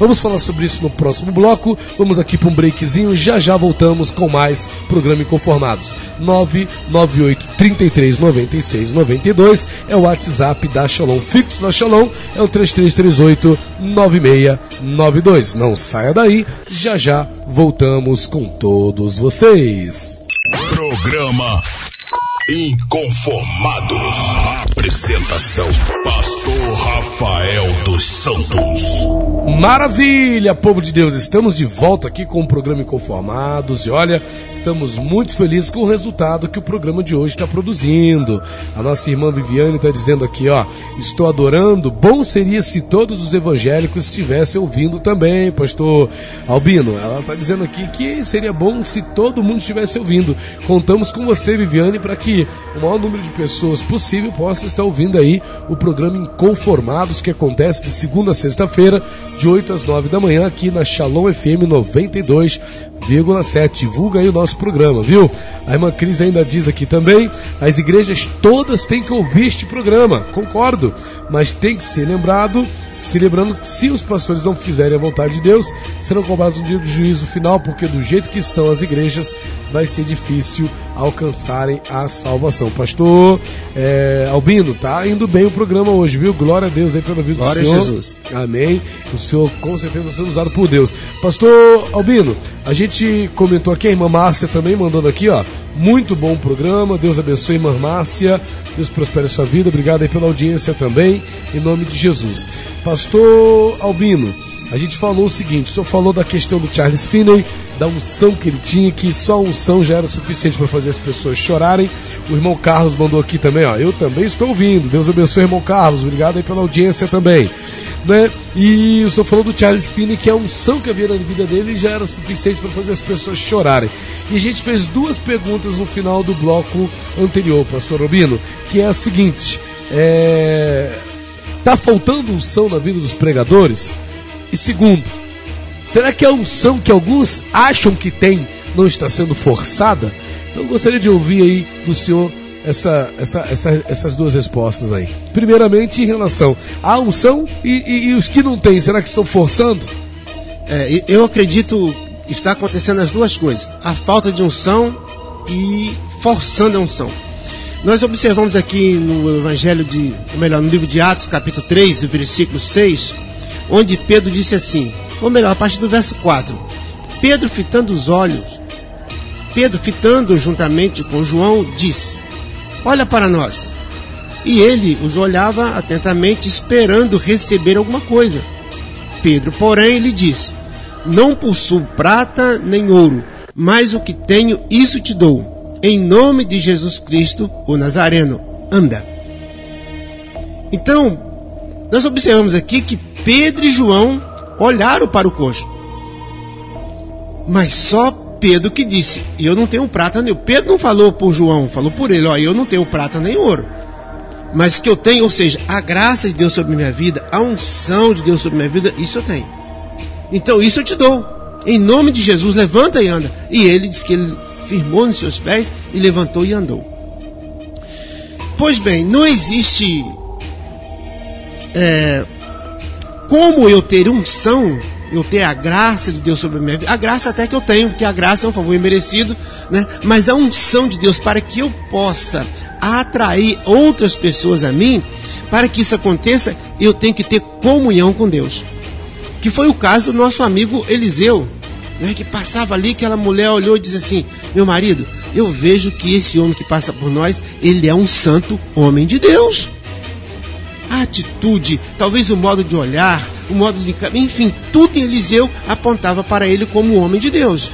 Vamos falar sobre isso no próximo bloco. Vamos aqui para um breakzinho. Já já voltamos com mais programa Inconformados. 998 33 96 92 é o WhatsApp da Shalom. Fixo da Shalom é o 3338 9692. Não saia daí. Já já voltamos com todos vocês. Programa Inconformados. Apresentação: Pastor Rafael dos Santos. Maravilha, povo de Deus, estamos de volta aqui com o programa Inconformados e olha, estamos muito felizes com o resultado que o programa de hoje está produzindo. A nossa irmã Viviane está dizendo aqui, ó, estou adorando. Bom seria se todos os evangélicos estivessem ouvindo também, Pastor Albino. Ela está dizendo aqui que seria bom se todo mundo estivesse ouvindo. Contamos com você, Viviane, para que o maior número de pessoas possível possa estar ouvindo aí o programa Inconformados, que acontece de segunda a sexta-feira, de 8 às 9 da manhã, aqui na Shalom FM 92,7. Divulga aí o nosso programa, viu? A irmã Cris ainda diz aqui também: as igrejas todas têm que ouvir este programa. Concordo, mas tem que ser lembrado se lembrando que se os pastores não fizerem a vontade de Deus, serão cobrados um dia do juízo final, porque do jeito que estão as igrejas, vai ser difícil alcançarem a salvação. Pastor é, Albino, tá indo bem o programa hoje, viu? Glória a Deus aí pela vida Glória do Senhor. a Jesus. Amém. O Senhor com certeza está sendo usado por Deus. Pastor Albino, a gente comentou aqui, a irmã Márcia também mandando aqui, ó. Muito bom programa. Deus abençoe, irmã Márcia. Deus prospere sua vida. Obrigado aí pela audiência também. Em nome de Jesus. Pastor Albino, a gente falou o seguinte: o senhor falou da questão do Charles Finney, da unção que ele tinha, que só a unção já era suficiente para fazer as pessoas chorarem. O irmão Carlos mandou aqui também, ó. Eu também estou ouvindo. Deus abençoe, irmão Carlos. Obrigado aí pela audiência também. Né? E o senhor falou do Charles Finney, que a unção que havia na vida dele já era suficiente para fazer as pessoas chorarem. E a gente fez duas perguntas no final do bloco anterior, pastor Robino, que é a seguinte: é... tá faltando unção na vida dos pregadores? E segundo, será que a unção que alguns acham que tem não está sendo forçada? Então eu gostaria de ouvir aí do senhor essa, essa, essa, essas duas respostas aí. Primeiramente, em relação à unção e, e, e os que não têm, será que estão forçando? É, eu acredito está acontecendo as duas coisas: a falta de unção e forçando a unção. Nós observamos aqui no Evangelho de, ou melhor, no livro de Atos, capítulo 3, versículo 6, onde Pedro disse assim, ou melhor, a partir do verso 4. Pedro, fitando os olhos, Pedro, fitando juntamente com João, disse: Olha para nós. E ele os olhava atentamente, esperando receber alguma coisa. Pedro, porém, lhe disse: Não possuo prata nem ouro, mas o que tenho, isso te dou. Em nome de Jesus Cristo, o Nazareno, anda. Então, nós observamos aqui que Pedro e João olharam para o coxo. Mas só Pedro que disse: Eu não tenho prata nem. Pedro não falou por João, falou por ele: Ó, eu não tenho prata nem ouro. Mas que eu tenho, ou seja, a graça de Deus sobre minha vida, a unção de Deus sobre minha vida, isso eu tenho. Então isso eu te dou. Em nome de Jesus, levanta e anda. E ele disse que ele firmou nos seus pés e levantou e andou. Pois bem, não existe é, como eu ter unção, eu ter a graça de Deus sobre a minha vida. A graça até que eu tenho, porque a graça é um favor imerecido, né? Mas a unção de Deus para que eu possa atrair outras pessoas a mim, para que isso aconteça, eu tenho que ter comunhão com Deus. Que foi o caso do nosso amigo Eliseu, né, que passava ali, aquela mulher olhou e disse assim: Meu marido, eu vejo que esse homem que passa por nós, ele é um santo homem de Deus. A atitude, talvez o modo de olhar, o modo de. Enfim, tudo em Eliseu apontava para ele como homem de Deus.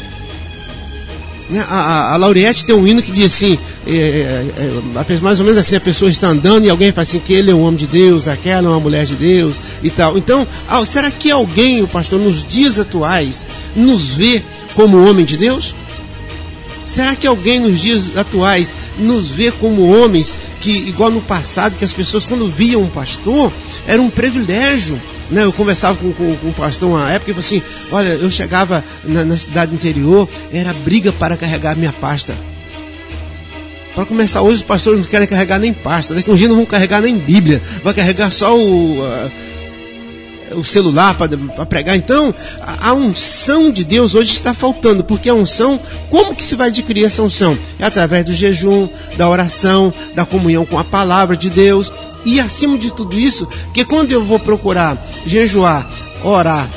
Né, a, a, a Lauriette tem um hino que diz assim, é, é, é, mais ou menos assim, a pessoa está andando e alguém fala assim que ele é um homem de Deus, aquela é uma mulher de Deus e tal. Então, será que alguém, o pastor, nos dias atuais, nos vê como homem de Deus? Será que alguém nos dias atuais nos vê como homens que, igual no passado, que as pessoas quando viam um pastor, era um privilégio? Né? Eu conversava com, com, com um pastor uma época e falou assim: Olha, eu chegava na, na cidade interior, era briga para carregar minha pasta. Para começar, hoje os pastores não querem carregar nem pasta, daqui um dia não vão carregar nem Bíblia, vai carregar só o. o celular para pregar. Então, a, a, unção de Deus hoje está faltando, porque a unção, como que se vai adquirir essa unção? É através do jejum, da oração, da comunhão com a palavra de Deus. E acima de tudo isso, que quando eu vou procurar jejuar, orar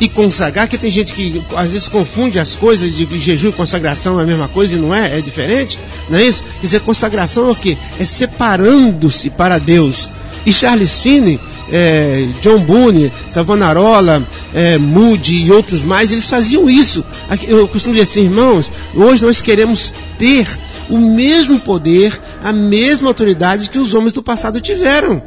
e consagrar, que tem gente que às vezes confunde as coisas de jejum e consagração é a mesma coisa e não é, é diferente, não é isso? Dizer, consagração é o que? É separando-se para Deus. E Charles Finney, é, John Boone, Savonarola, é, Moody e outros mais, eles faziam isso. Eu costumo dizer assim, irmãos, hoje nós queremos ter o mesmo poder, a mesma autoridade que os homens do passado tiveram.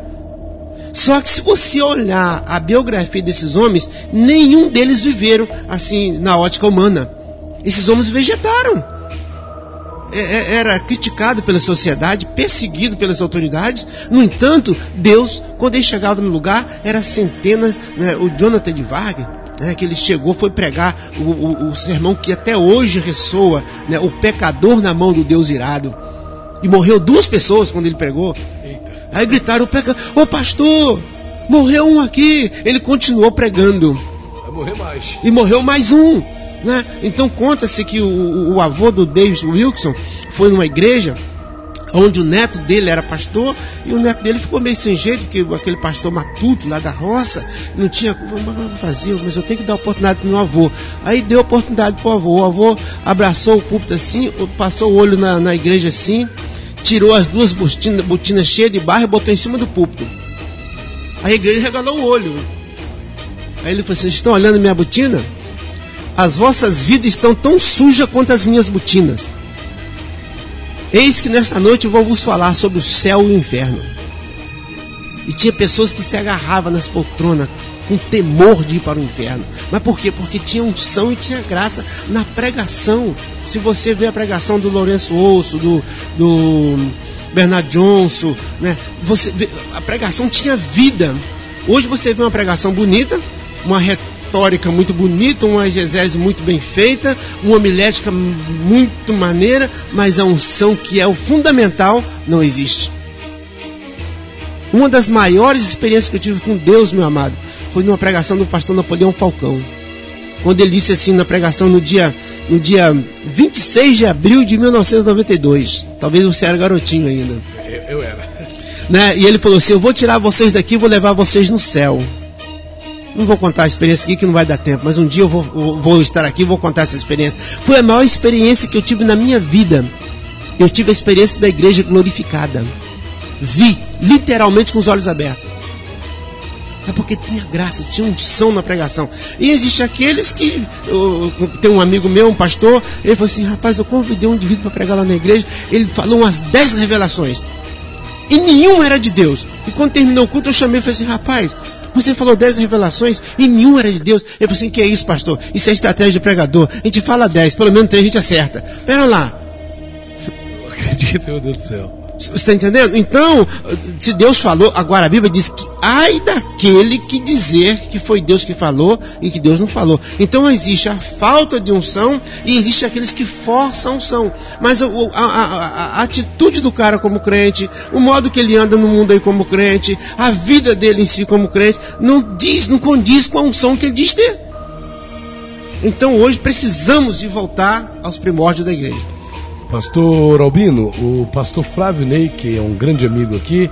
Só que se você olhar a biografia desses homens, nenhum deles viveram assim na ótica humana. Esses homens vegetaram. É, é, era criticado pela sociedade, perseguido pelas autoridades. No entanto, Deus, quando ele chegava no lugar, era centenas. Né, o Jonathan de Vargas, né, que ele chegou, foi pregar o, o, o, sermão que até hoje ressoa: né, o pecador na mão do Deus irado. E morreu duas pessoas quando ele pregou. Eita. Aí gritaram: o pecador, ô pastor, morreu um aqui. Ele continuou pregando. Vai morrer mais. E morreu mais um. Né? Então conta-se que o, o, avô do David Wilson foi numa igreja onde o neto dele era pastor e o neto dele ficou meio sem jeito, porque aquele pastor matuto lá da roça não tinha como fazer, mas eu tenho que dar oportunidade para meu avô. Aí deu oportunidade para o avô. O avô abraçou o púlpito assim, passou o olho na, na igreja assim, tirou as duas botinas, cheias de barro e botou em cima do púlpito. Aí a igreja regalou o olho. Aí ele falou assim: estão olhando minha botina? As vossas vidas estão tão sujas quanto as minhas botinas. Eis que nesta noite vou vos falar sobre o céu e o inferno. E tinha pessoas que se agarravam nas poltronas com temor de ir para o inferno. Mas por quê? Porque tinha unção e tinha graça na pregação. Se você vê a pregação do Lourenço Osso, do, do Bernard Johnson, né? Você vê, a pregação tinha vida. Hoje você vê uma pregação bonita, uma retórica retórica muito bonita, uma exegese muito bem feita, uma homilética muito maneira, mas a unção que é o fundamental não existe. Uma das maiores experiências que eu tive com Deus, meu amado, foi numa pregação do pastor Napoleão Falcão. Quando ele disse assim na pregação no dia, no dia 26 de abril de 1992. Talvez você era garotinho ainda. Eu, eu era. Né? E ele falou assim: Eu vou tirar vocês daqui e vou levar vocês no céu. Não vou contar a experiência aqui que não vai dar tempo, mas um dia eu vou, vou estar aqui e vou contar essa experiência. Foi a maior experiência que eu tive na minha vida. Eu tive a experiência da igreja glorificada. Vi, literalmente com os olhos abertos. É porque tinha graça, tinha unção na pregação. E existe aqueles que. Eu, tem um amigo meu, um pastor, ele falou assim: rapaz, eu convidei um indivíduo para pregar lá na igreja. Ele falou umas dez revelações. E nenhuma era de Deus. E quando terminou o culto, eu chamei e falei assim: rapaz, você falou dez revelações e nenhum era de Deus. Eu falei assim, que é isso, pastor? Isso é estratégia de pregador. A gente fala dez, pelo menos três a gente acerta. Pera lá. *laughs* Não acredito, meu Deus do céu. Você está entendendo? Então, se Deus falou, agora a Bíblia diz que ai daquele que dizer que foi Deus que falou e que Deus não falou. Então existe a falta de unção e existe aqueles que forçam a unção. Mas a, a, a, a, atitude do cara como crente, o modo que ele anda no mundo aí como crente, a vida dele em si como crente, não diz, não condiz com a unção que ele diz ter. Então hoje precisamos de voltar aos primórdios da igreja. Pastor Albino, o pastor Flávio Ney, que é um grande amigo aqui,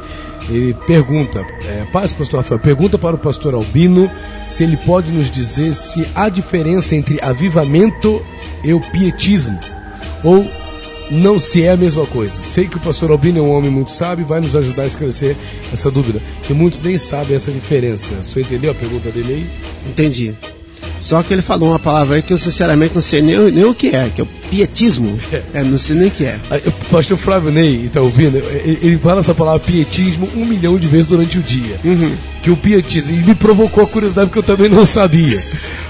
ele pergunta, é, paz, pastor Rafael, pergunta para o pastor Albino se ele pode nos dizer se há diferença entre avivamento e o pietismo, ou não se é a mesma coisa. Sei que o pastor Albino é um homem muito sábio e vai nos ajudar a esclarecer essa dúvida, que muitos nem sabem essa diferença. Você entendeu a pergunta dele aí? Entendi. Só que ele falou uma palavra aí que eu sinceramente não sei nem, nem o que é, que é o pietismo. É, não sei nem o que é. O pastor Flávio Ney, está ouvindo? Ele fala essa palavra pietismo um milhão de vezes durante o dia. Uhum. Que o pietismo, e me provocou a curiosidade porque eu também não sabia.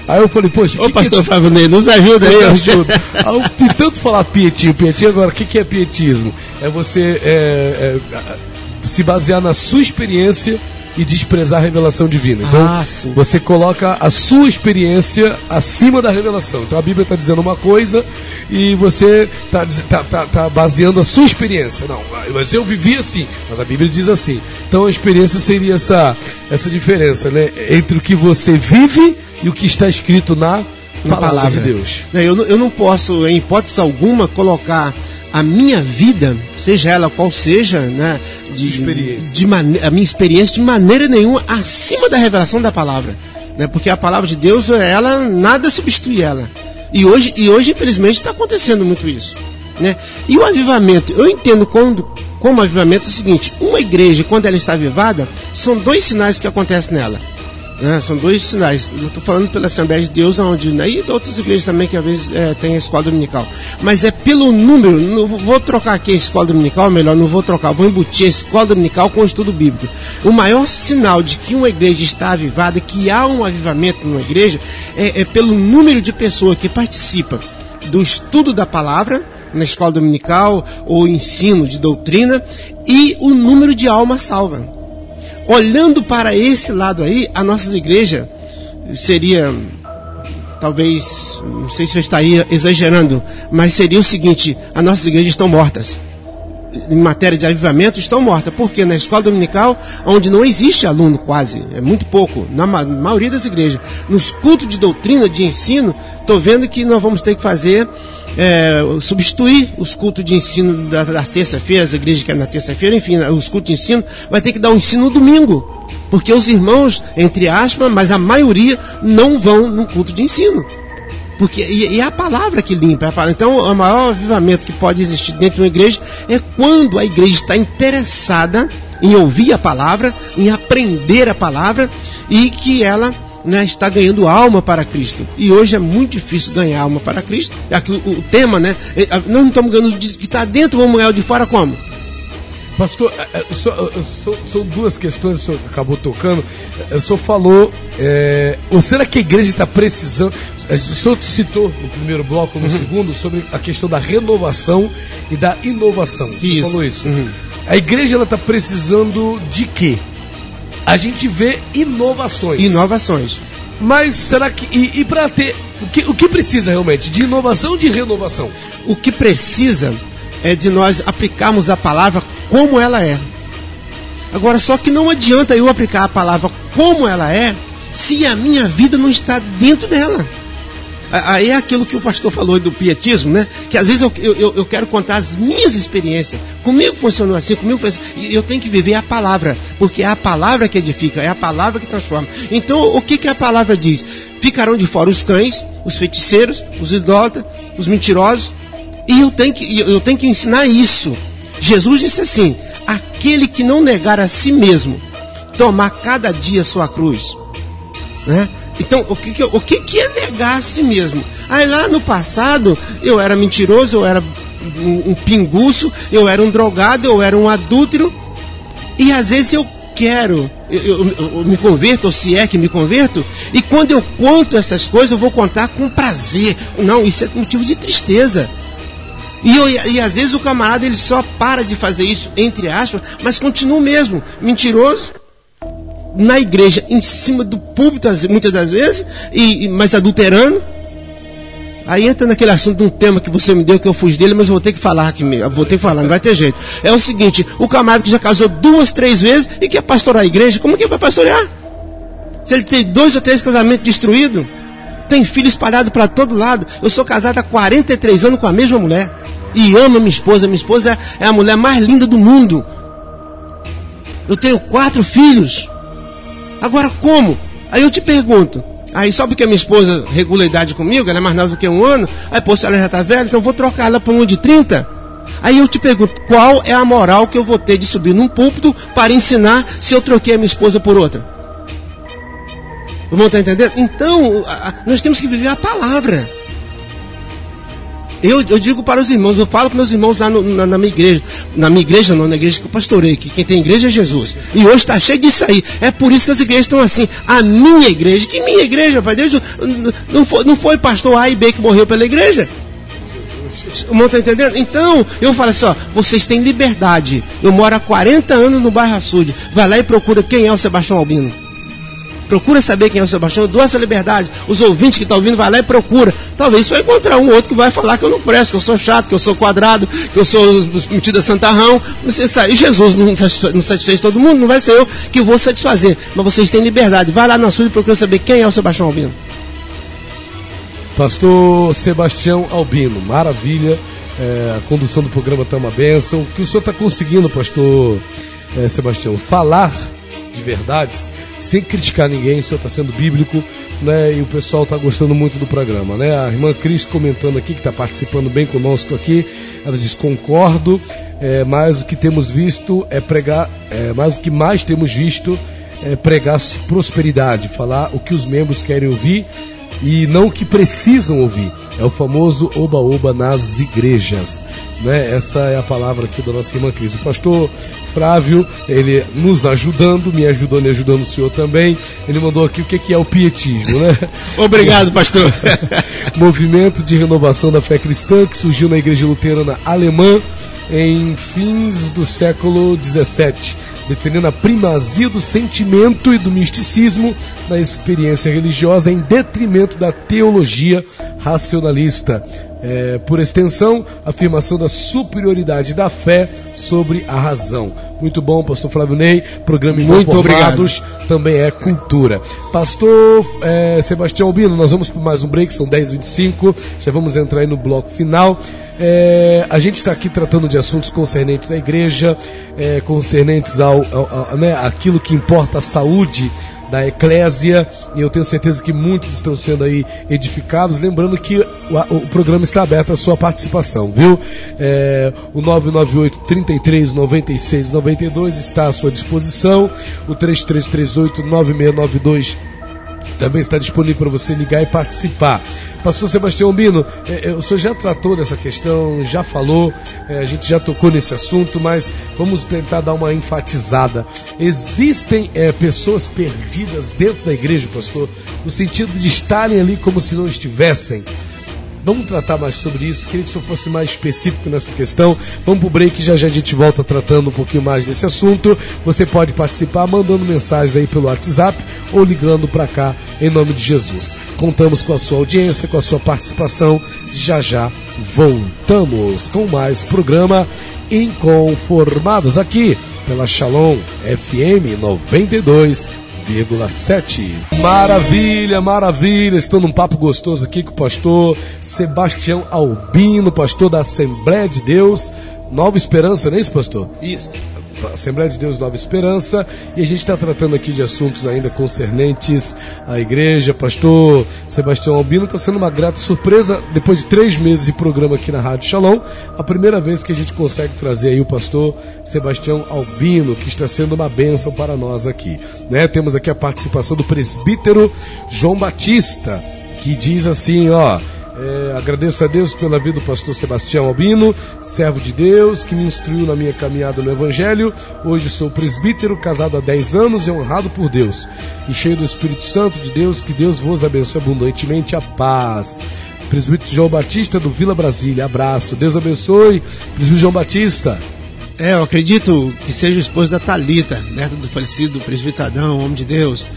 Aí eu falei, poxa, Ô, que pastor que... Fábio Ney, nos ajuda aí. Ó. ajuda. Aí eu de tanto falar pietinho, pietinho, agora o que, que é pietismo? É você é, é, se basear na sua experiência e desprezar a revelação divina. Então, Ah, você coloca a sua experiência acima da revelação. Então a Bíblia está dizendo uma coisa e você está tá, tá, tá baseando a sua experiência. Não, mas eu vivi assim, mas a Bíblia diz assim. Então a experiência seria essa, essa diferença né? entre o que você vive e o que está escrito na, Na palavra, palavra. de Deus. Eu, não- eu não posso, em hipótese alguma, colocar a minha vida, seja ela qual seja, né, de, Experiência. de a minha experiência, de maneira nenhuma acima da revelação da palavra, né, porque a palavra de Deus, ela nada substitui ela. E hoje, e hoje infelizmente, está acontecendo muito isso. Né? E o avivamento, eu entendo quando, como avivamento é o seguinte: uma igreja, quando ela está avivada, são dois sinais que acontecem nela. Né? São dois sinais. Eu estou falando pela Assembleia de Deus, onde, né? e outras igrejas também que às vezes é, tem a escola dominical. Mas é pelo número, não vou- trocar aqui a escola dominical, melhor, não vou trocar, vou embutir a escola dominical com o estudo bíblico. O maior sinal de que uma igreja está avivada, que há um avivamento numa igreja, é, é pelo número de pessoas que participam do estudo da palavra na escola dominical ou ensino de doutrina e o número de almas salvas. Olhando para esse lado aí, a nossa igreja seria talvez, não sei se eu estaria exagerando, mas seria o seguinte: as nossas igrejas estão mortas. Em matéria de avivamento, estão mortas. Porque na escola dominical, onde não existe aluno quase, é muito pouco, na ma- maioria das igrejas, nos cultos de doutrina, de ensino, estou vendo que nós vamos ter que fazer, é, substituir os cultos de ensino da- das terça-feiras, a igreja que é na terça-feira, enfim, os cultos de ensino, vai ter que dar um ensino no domingo. Porque os irmãos, entre aspas, mas a maioria não vão no culto de ensino. Porque, e, e é a palavra que limpa. é. Então, o maior avivamento que pode existir dentro de uma igreja é quando a igreja está interessada em ouvir a palavra, em aprender a palavra e que ela né, está ganhando alma para Cristo. E hoje é muito difícil ganhar alma para Cristo. Aqui, o, o tema, né? é, Nós não estamos ganhando de que está dentro, vamos ganhar de fora como? Pastor, é, é, é, são duas questões que o senhor acabou tocando. O senhor falou, é, ou será que a igreja está precisando? O senhor citou no primeiro bloco, no segundo, sobre a questão da renovação e da inovação. O Isso. falou isso. Uhum. A igreja está precisando de quê? A gente vê inovações. Inovações. Mas será que. E, e para ter. O que, o que precisa realmente? De inovação ou de renovação? O que precisa é de nós aplicarmos a palavra como ela é. Agora, só que não adianta eu aplicar a palavra como ela é se a minha vida não está dentro dela. Aí é aquilo que o pastor falou do pietismo, né? Que às vezes eu, eu, eu quero contar as minhas experiências. Comigo funcionou assim, comigo foi assim. E eu tenho que viver a palavra, porque é a palavra que edifica, é a palavra que transforma. Então, o que, que a palavra diz? Ficarão de fora os cães, os feiticeiros, os idólatras, os mentirosos. E eu tenho que, eu tenho que ensinar isso. Jesus disse assim: aquele que não negar a si mesmo, tomar cada dia sua cruz. Né? Então, o que, que, o que, que é negar a si mesmo? Aí lá no passado, eu era mentiroso, eu era um, um pinguço, eu era um drogado, eu era um adúltero, e às vezes eu quero, eu, eu- eu me converto, ou se é que me converto, e quando eu conto essas coisas, eu vou contar com prazer. Não, isso é motivo de tristeza. E, eu- e às vezes o camarada ele só para de fazer isso, entre aspas, mas continua mesmo, mentiroso, na igreja, em cima do púlpito, muitas das vezes, e, mas adulterando. Aí entra naquele assunto de um tema que você me deu, que eu fugi dele, mas vou ter que falar aqui, mesmo, vou ter que falar, não vai ter jeito. É o seguinte, o camarada que já casou duas, três vezes e quer pastorear a igreja, como que vai pastorear? Se ele tem dois ou três casamentos destruídos, tem filho espalhado para todo lado. Eu sou casado há 43 anos com a mesma mulher. E amo minha esposa. Minha esposa é- a mulher mais linda do mundo. Eu tenho quatro filhos. Agora como? Aí eu te pergunto. Aí só porque a minha esposa regula a idade comigo, ela é mais nova do que um ano, aí pô, se ela já está velha, então vou trocar ela por um de 30. Aí eu te pergunto, qual é a moral que eu vou ter de subir num púlpito para ensinar se eu troquei a minha esposa por outra? Vão estar entendendo? Então, nós temos que viver a palavra. Eu, eu digo para os irmãos, eu falo para meus irmãos lá no, na, na, minha igreja, na minha igreja não, na igreja que eu pastorei, que quem tem igreja é Jesus. E hoje está cheio disso aí. É por isso que as igrejas estão assim. A minha igreja, que minha igreja, Pai Deus, não foi, não foi pastor A e B que morreu pela igreja. O irmão está entendendo? Então, eu falo assim, ó, vocês têm liberdade. Eu moro há 40 anos no bairro Açude. Vai lá e procura quem é o Sebastião Albino. Procura saber quem é o Sebastião, eu dou essa liberdade. Os ouvintes que estão ouvindo, vai lá e procura. Talvez você vai encontrar um outro que vai falar que eu não presto, que eu sou chato, que eu sou quadrado, que eu sou metida santarrão. Você sabe, e Jesus não satisfez, não satisfez todo mundo, não vai ser eu que vou satisfazer. Mas vocês têm liberdade. Vai lá na sua e procura saber quem é o Sebastião Albino. Pastor Sebastião Albino, maravilha. É, a condução do programa está uma bênção. O que o senhor está conseguindo, pastor é, Sebastião? Falar de verdades sem criticar ninguém, o senhor está sendo bíblico, né? E o pessoal está gostando muito do programa, né? A irmã Cris comentando aqui, que está participando bem conosco aqui, ela diz: concordo, é, mas o que temos visto é pregar, é, mas o que mais temos visto é pregar prosperidade, falar o que os membros querem ouvir e não o que precisam ouvir. É o famoso oba-oba nas igrejas. Né? Essa é a palavra aqui da nossa irmã Cris. O pastor Flávio, ele nos ajudando, me ajudou, me ajudando o senhor também. Ele mandou aqui o que é o pietismo, né? *laughs* Obrigado, pastor. *laughs* Movimento de renovação da fé cristã que surgiu na igreja luterana alemã em fins do século 17 defendendo a primazia do sentimento e do misticismo na experiência religiosa em detrimento da teologia racionalista. É, por extensão, afirmação da superioridade da fé sobre a razão. Muito bom, pastor Flávio Ney. Programa Muito obrigado. também é cultura. Pastor é, Sebastião Albino, nós vamos para mais um break, são 10h25. Já vamos entrar aí no bloco final. É, a gente está aqui tratando de assuntos concernentes à igreja, é, concernentes ao, ao, ao né, aquilo que importa a saúde da Eclésia, e eu tenho certeza que muitos estão sendo aí edificados. Lembrando que o, o programa está aberto à sua participação, viu? É, o 998 33 96 92 está à sua disposição, o 3338 9692 também está disponível para você ligar e participar. Pastor Sebastião Bino, é, é, o senhor já tratou dessa questão, já falou, é, a gente já tocou nesse assunto, mas vamos tentar dar uma enfatizada. Existem é, pessoas perdidas dentro da igreja, pastor, no sentido de estarem ali como se não estivessem. Vamos tratar mais sobre isso. Queria que o senhor fosse mais específico nessa questão. Vamos pro break já já a gente volta tratando um pouquinho mais desse assunto. Você pode participar mandando mensagens aí pelo WhatsApp ou ligando para cá em nome de Jesus. Contamos com a sua audiência, com a sua participação. Já já voltamos com mais programa Inconformados aqui pela Shalom FM 92 101,7. Maravilha, maravilha. Estou num papo gostoso aqui com o pastor Sebastião Albino, pastor da Assembleia de Deus. Nova Esperança, não é isso, pastor? Isso. Assembleia de Deus Nova Esperança, e a gente está tratando aqui de assuntos ainda concernentes à igreja. Pastor Sebastião Albino está sendo uma grata surpresa, depois de três meses de programa aqui na Rádio Shalom, a primeira vez que a gente consegue trazer aí o pastor Sebastião Albino, que está sendo uma bênção para nós aqui. Né? Temos aqui a participação do presbítero João Batista, que diz assim, ó. É, agradeço a Deus pela vida do pastor Sebastião Albino, servo de Deus, que me instruiu na minha caminhada no Evangelho. Hoje sou presbítero, casado há 10 anos e honrado por Deus. E cheio do Espírito Santo de Deus, que Deus vos abençoe abundantemente a paz. Presbítero João Batista do Vila Brasília, abraço. Deus abençoe, presbítero João Batista. É, eu acredito que seja o esposo da Talita, neta do falecido presbítero Adão, homem de Deus.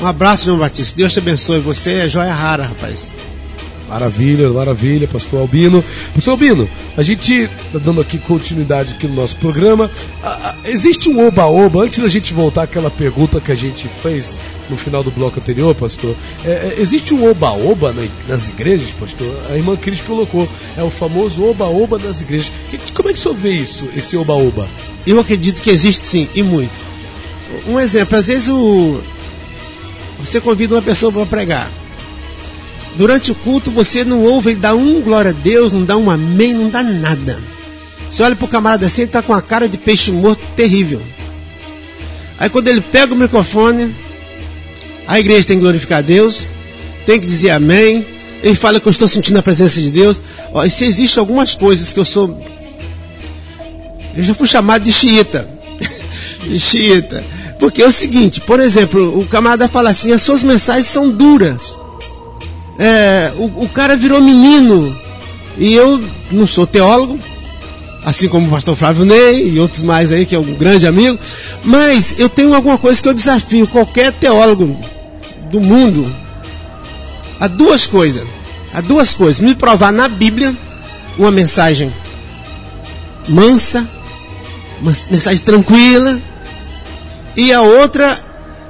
Um abraço, João Batista. Deus te abençoe. Você é joia rara, rapaz. Maravilha, maravilha, pastor Albino. Pastor Albino, a gente está dando aqui continuidade aqui no nosso programa. existe um oba-oba, antes da gente voltar àquela pergunta que a gente fez no final do bloco anterior, pastor, é, é, existe um oba-oba nas igrejas, pastor? A irmã Cris colocou, é o famoso oba-oba nas igrejas. Como é que o senhor vê isso, esse oba-oba? Eu acredito que existe sim, e muito. Um exemplo, às vezes o... você convida uma pessoa para pregar. Durante o culto você não ouve ele dar um glória a Deus, não dá um amém, não dá nada. Você olha para o camarada assim, ele está com a cara de peixe morto terrível. Aí quando ele pega o microfone, a igreja tem que glorificar a Deus, tem que dizer amém, ele fala que eu estou sentindo a presença de Deus. Ó, e se existem algumas coisas que eu sou. Eu já fui chamado de xiita. *laughs* de xiita. Porque é o seguinte, por exemplo, o camarada fala assim, as suas mensagens são duras. É, o, o cara virou menino. E eu não sou teólogo, assim como o pastor Flávio Ney e outros mais aí, que é um grande amigo, mas eu tenho alguma coisa que eu desafio qualquer teólogo do mundo a duas coisas. A duas coisas. Me provar na Bíblia uma mensagem mansa, uma mensagem tranquila, e a outra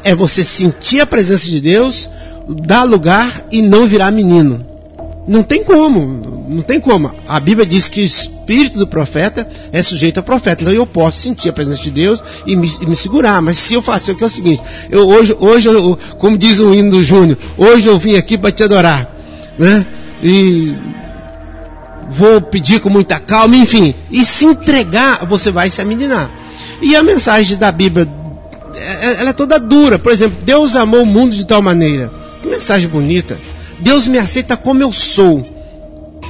é você sentir a presença de Deus, dar lugar e não virar menino. Não tem como, não tem como. A Bíblia diz que o espírito do profeta é sujeito ao profeta. Então eu posso sentir a presença de Deus e me, e me segurar. Mas se eu faço o que é o seguinte, eu hoje, hoje eu, como diz o hino do Júnior, hoje eu vim aqui para te adorar, né? E vou pedir com muita calma, enfim. E se entregar, você vai se ameninar. E a mensagem da Bíblia, é, é, ela é toda dura. Por exemplo, Deus amou o mundo de tal maneira. Que mensagem bonita. Deus me aceita como eu sou.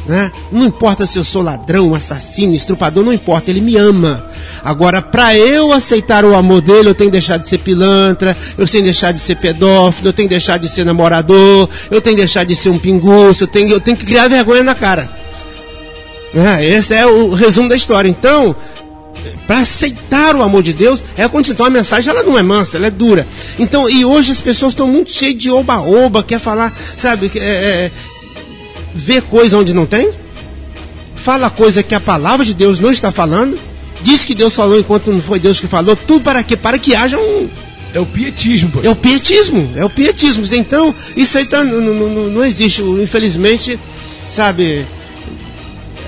Né? Não importa se eu sou ladrão, assassino, estrupador, não importa, ele me ama. Agora, para eu aceitar o amor dele, eu tenho que deixar de ser pilantra, eu tenho que deixar de ser pedófilo, eu tenho que deixar de ser namorador, eu tenho que deixar de ser um pinguço, eu tenho, eu tenho que criar vergonha na cara. Né? Esse é o resumo da história. Então, para aceitar o amor de Deus, é quando então a mensagem ela não é mansa, ela é dura. Então, e hoje as pessoas estão muito cheias de oba-oba, quer falar, sabe, é, é, vê coisa onde não tem, fala coisa que a palavra de Deus não está falando, diz que Deus falou enquanto não foi Deus que falou, tudo para quê? Para que haja um. É o pietismo. Pô. É o pietismo, é o pietismo. Então, isso aí tá, não, não, não existe, infelizmente, sabe,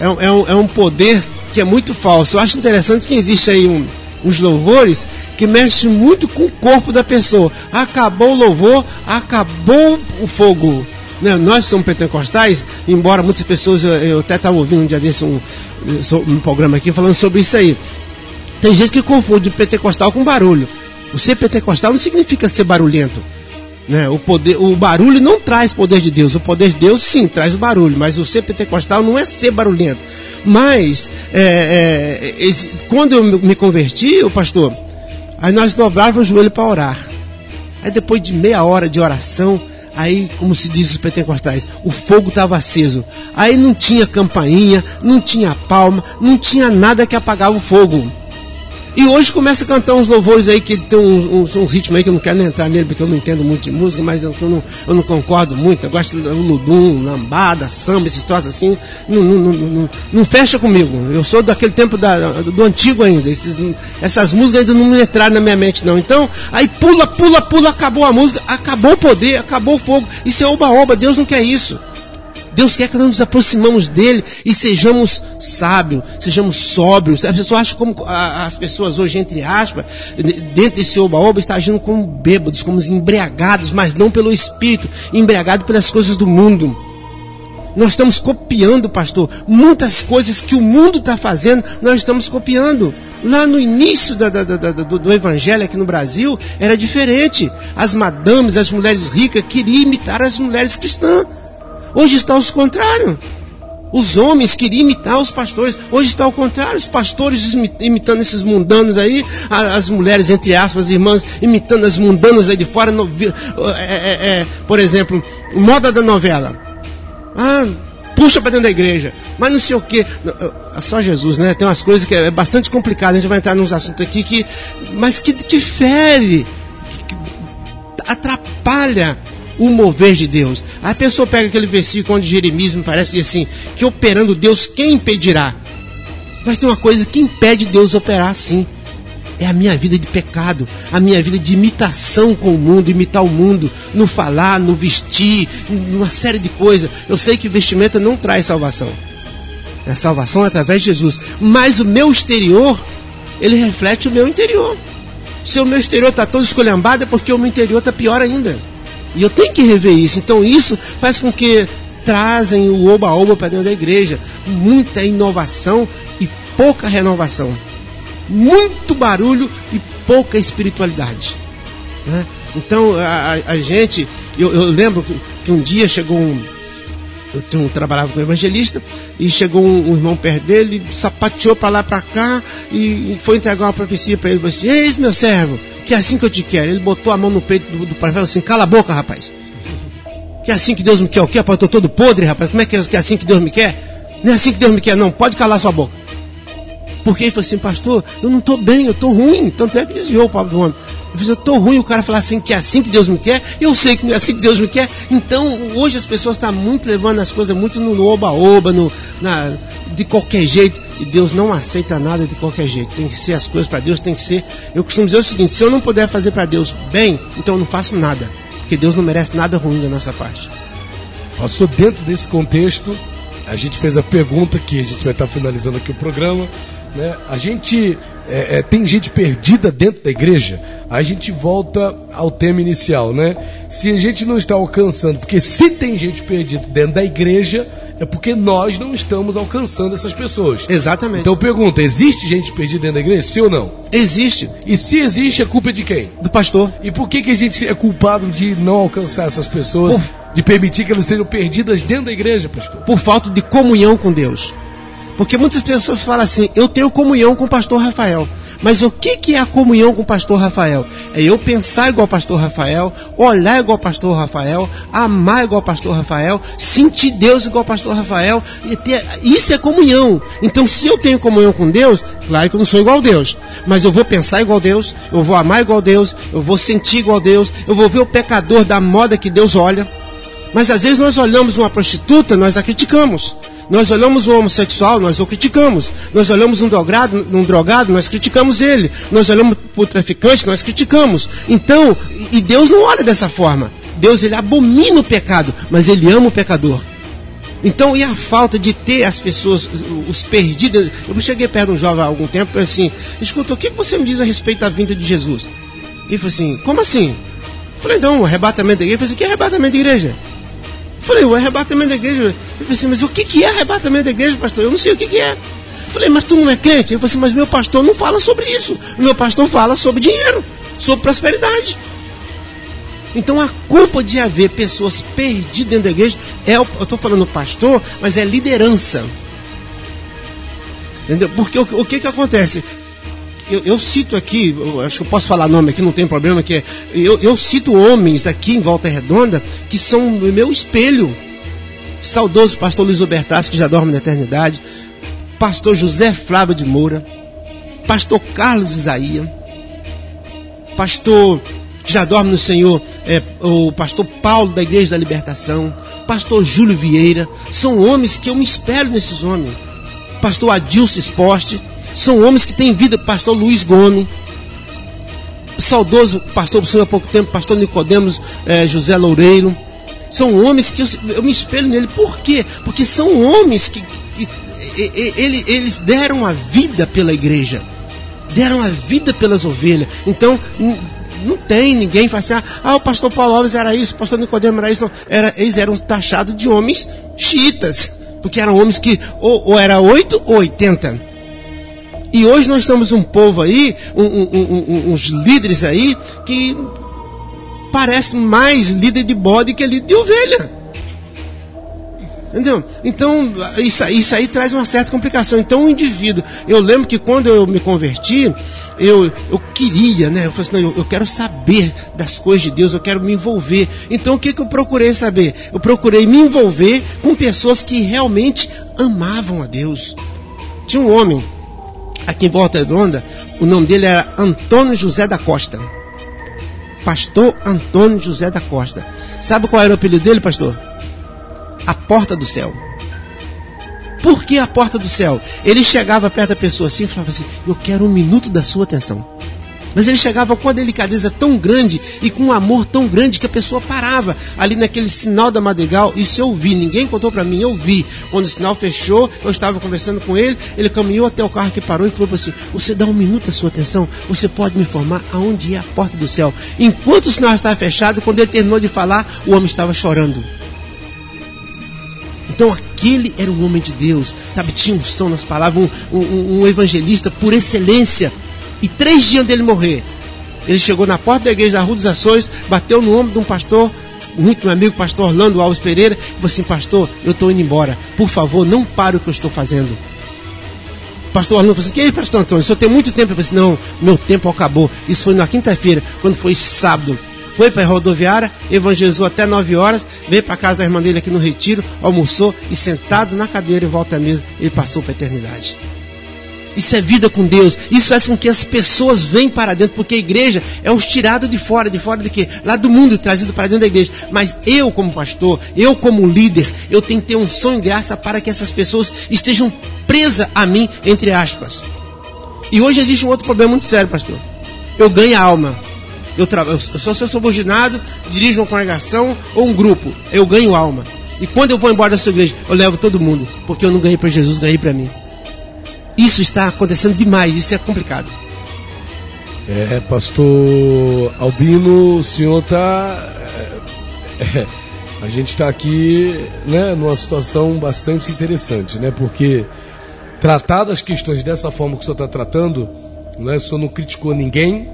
é, é, um, é um poder que é muito falso. Eu acho interessante que existe aí um, uns louvores que mexem muito com o corpo da pessoa. Acabou o louvor, acabou o fogo. Né? Nós somos pentecostais, embora muitas pessoas, eu, eu até estava ouvindo um dia desse um, um programa aqui falando sobre isso aí. Tem gente que confunde pentecostal com barulho. O ser pentecostal não significa ser barulhento. Né? O, poder, o barulho não traz poder de Deus. O poder de Deus sim traz o barulho, mas o ser pentecostal não é ser barulhento. Mas é, é, esse, quando eu me converti, o pastor, aí nós dobrávamos o joelho para orar. Aí depois de meia hora de oração, aí, como se diz os pentecostais, o fogo estava aceso. Aí não tinha campainha, não tinha palma, não tinha nada que apagava o fogo. E hoje começa a cantar uns louvores aí que tem uns, uns, uns, ritmos aí que eu não quero entrar nele porque eu não entendo muito de música, mas eu, eu, não, eu não, concordo muito. Eu gosto do ludum, lambada, samba, esses troços assim. Não, não, não, fecha comigo. Eu sou daquele tempo da, do antigo ainda. Esses, essas músicas ainda não entraram na minha mente, não. Então, aí pula, pula, pula, acabou a música, acabou o poder, acabou o fogo. Isso é oba-oba, Deus não quer isso. Deus quer que nós nos aproximamos dele e sejamos sábios, sejamos sóbrios. As pessoas acham como as pessoas hoje, entre aspas, dentro desse oba-oba, estão agindo como bêbados, como embriagados, mas não pelo Espírito, embriagados pelas coisas do mundo. Nós estamos copiando, pastor, muitas coisas que o mundo está fazendo, nós estamos copiando. Lá no início da, da, da, do, do, evangelho aqui no Brasil, era diferente. As madames, as mulheres ricas, queriam imitar as mulheres cristãs. Hoje está os contrário. Os homens queriam imitar os pastores. Hoje está ao contrário. Os pastores imitando esses mundanos aí. As mulheres, entre aspas, irmãs, imitando as mundanas aí de fora. No, é, é, é, por exemplo, moda da novela. Ah, puxa para dentro da igreja. Mas não sei o que. É só Jesus, né? Tem umas coisas que é bastante complicadas. A gente vai entrar nos assuntos aqui que. Mas que, que. Que, que atrapalha o mover de Deus. A pessoa pega aquele versículo onde Jeremias me parece assim, que operando Deus, quem impedirá? Mas tem uma coisa que impede Deus operar assim. É a minha vida de pecado, a minha vida de imitação com o mundo, imitar o mundo, no falar, no vestir, numa série de coisas. Eu sei que vestimenta não traz salvação. A salvação é através de Jesus. Mas o meu exterior, ele reflete o meu interior. Se o meu exterior está todo escolhambado, é porque o meu interior está pior ainda. E eu tenho que rever isso. Então isso faz com que trazem o oba-oba para dentro da igreja. Muita inovação e pouca renovação. Muito barulho e pouca espiritualidade. Né? Então a, a, gente, eu, eu lembro que, um dia chegou um, eu trabalhava com evangelista e chegou um, um irmão perto dele, sapateou para lá para cá e foi entregar uma profecia para ele. Falou assim: Eis meu servo, que é assim que eu te quero. Ele botou a mão no peito do, do profeta assim: Cala a boca, rapaz. Que é assim que Deus me quer o quê? Rapaz, eu tô todo podre, rapaz. Como é que é, que é assim que Deus me quer? Não é assim que Deus me quer, não. Pode calar sua boca. Porque ele falou assim, pastor, eu não estou bem, eu estou ruim. Tanto é que desviou o pobre do homem. Eu falei, eu estou ruim, o cara falar assim que é assim que Deus me quer, eu sei que não é assim que Deus me quer. Então, hoje as pessoas estão muito levando as coisas muito no oba-oba, no, de qualquer jeito. E Deus não aceita nada de qualquer jeito. Tem que ser as coisas para Deus, tem que ser. Eu costumo dizer o seguinte: se eu não puder fazer para Deus bem, então eu não faço nada. Porque Deus não merece nada ruim da nossa parte. Pastor, dentro desse contexto, a gente fez a pergunta que a gente vai estar finalizando aqui o programa. Né? A gente é, é, tem gente perdida dentro da igreja. A gente volta ao tema inicial, né? Se a gente não está alcançando, porque se tem gente perdida dentro da igreja, é porque nós não estamos alcançando essas pessoas. Exatamente. Então pergunta: existe gente perdida dentro da igreja? Sim ou não? Existe. E se existe, a culpa é de quem? Do pastor. E por que, que a gente é culpado de não alcançar essas pessoas, Por- de permitir que elas sejam perdidas dentro da igreja, pastor? Por falta de comunhão com Deus. Porque muitas pessoas falam assim: eu tenho comunhão com o pastor Rafael. Mas o que, que é a comunhão com o pastor Rafael? É eu pensar igual ao pastor Rafael, olhar igual ao pastor Rafael, amar igual ao pastor Rafael, sentir Deus igual ao pastor Rafael. Ter... Isso é comunhão. Então, se eu tenho comunhão com Deus, claro que eu não sou igual a Deus. Mas eu vou pensar igual a Deus, eu vou amar igual a Deus, eu vou sentir igual a Deus, eu vou ver o pecador da moda que Deus olha. Mas às vezes nós olhamos uma prostituta, nós a criticamos. Nós olhamos um homossexual, nós o criticamos. Nós olhamos um drogado, um drogado, nós criticamos ele. Nós olhamos para o traficante, nós criticamos. Então, e Deus não olha dessa forma. Deus ele abomina o pecado, mas ele ama o pecador. Então, e a falta de ter as pessoas, os perdidos. Eu cheguei perto de um jovem há algum tempo assim: escuta, o que você me diz a respeito da vinda de Jesus? Ele falou assim: como assim? Eu falei: não, o arrebatamento da igreja. Ele falou assim: que arrebatamento da igreja? Falei: o arrebatamento da igreja. Ele falou assim: mas o que, que é arrebatamento da igreja, pastor? Eu não sei o que, que é. Falei: mas tu não é crente? Ele falou assim: mas meu pastor não fala sobre isso. Meu pastor fala sobre dinheiro, sobre prosperidade. Então a culpa de haver pessoas perdidas dentro da igreja é, eu estou falando pastor, mas é liderança. Entendeu? Porque o, o que que acontece? Eu, eu cito aqui, eu acho que eu posso falar nome aqui, não tem problema, que é, eu, eu cito homens aqui em Volta Redonda que são o meu espelho. Saudoso pastor Luiz Obertassi, que já dorme na eternidade, pastor José Flávio de Moura, pastor Carlos Isaías, pastor já dorme no Senhor, é, o pastor Paulo da Igreja da Libertação, pastor Júlio Vieira, são homens que eu me espelho nesses homens. Pastor Adilson Esporte, são homens que têm vida, pastor Luiz Gomes, saudoso pastor Senhor há pouco tempo, pastor Nicodemos eh, José Loureiro. São homens que eu, eu me espelho nele. Por quê? Porque são homens que, que e- ele- eles deram a vida pela igreja. Deram a vida pelas ovelhas. Então, não tem ninguém fala assim, ah, o pastor Paulo Alves era isso, o pastor Nicodemo era isso. Não, era, eles eram taxados de homens xiitas. Porque eram homens que ou, ou era 8 ou 80. E hoje nós temos um povo aí, um- um- um- uns líderes aí, que parece mais líder de bode que líder de ovelha. Entendeu? Então, isso, aí- isso aí traz uma certa complicação. Então, o indivíduo. Eu lembro que quando eu me converti, eu, eu queria, né? Eu falei assim, não, eu, eu quero saber das coisas de Deus, eu quero me envolver. Então, o que, que eu procurei saber? Eu procurei me envolver com pessoas que realmente amavam a Deus. Tinha um homem aqui em Volta Redonda, o nome dele era Antônio José da Costa. Pastor Antônio José da Costa. Sabe qual era o apelido dele, pastor? A porta do céu. Por que a porta do céu? Ele chegava perto da pessoa assim e falava assim: Eu quero um minuto da sua atenção. Mas ele chegava com uma delicadeza tão grande e com um amor tão grande que a pessoa parava ali naquele sinal da Madrigal. Isso eu vi, ninguém contou para mim, eu vi. Quando o sinal fechou, eu estava conversando com ele, ele caminhou até o carro que parou e falou assim: Você dá um minuto da sua atenção, você pode me informar aonde é a porta do céu. Enquanto o sinal estava fechado, quando ele terminou de falar, o homem estava chorando. Então aquele era um homem de Deus, sabe? Tinha unção nas palavras, um, um- um evangelista por excelência. E três dias dele morrer, ele chegou na porta da igreja da Rua dos Açores, bateu no ombro de um pastor muito meu amigo, pastor Orlando Alves Pereira, e falou assim: Pastor, eu estou indo embora. Por favor, não pare o que eu estou fazendo. Pastor Orlando falou assim: Que aí, pastor Antônio? O senhor tem muito tempo. Eu falei assim: Não, meu tempo acabou. Isso foi na quinta-feira, quando foi sábado. Foi para a rodoviária, evangelizou até 9 horas, veio para casa da irmã dele aqui no Retiro, almoçou e sentado na cadeira em volta à mesa, ele passou para a eternidade. Isso é vida com Deus. Isso faz com que as pessoas venham para dentro, porque a igreja é os tirados de fora, de fora de quê? Lá do mundo, trazido para dentro da igreja. Mas eu, como pastor, eu, como líder, eu tenho que ter um sonho e graça para que essas pessoas estejam presas a mim, entre aspas. E hoje existe um outro problema muito sério, pastor. Eu ganho a alma. Eu, tra... eu sou seu subordinado, dirijo uma congregação ou um grupo. Eu ganho alma. E quando eu vou embora da sua igreja, eu levo todo mundo. Porque eu não ganhei para Jesus, ganhei para mim. Isso está acontecendo demais, isso é complicado. É, pastor Albino, o senhor está. É, é, a gente está aqui né, numa situação bastante interessante, né? Porque tratar das questões dessa forma que o senhor está tratando, né, o senhor não criticou ninguém,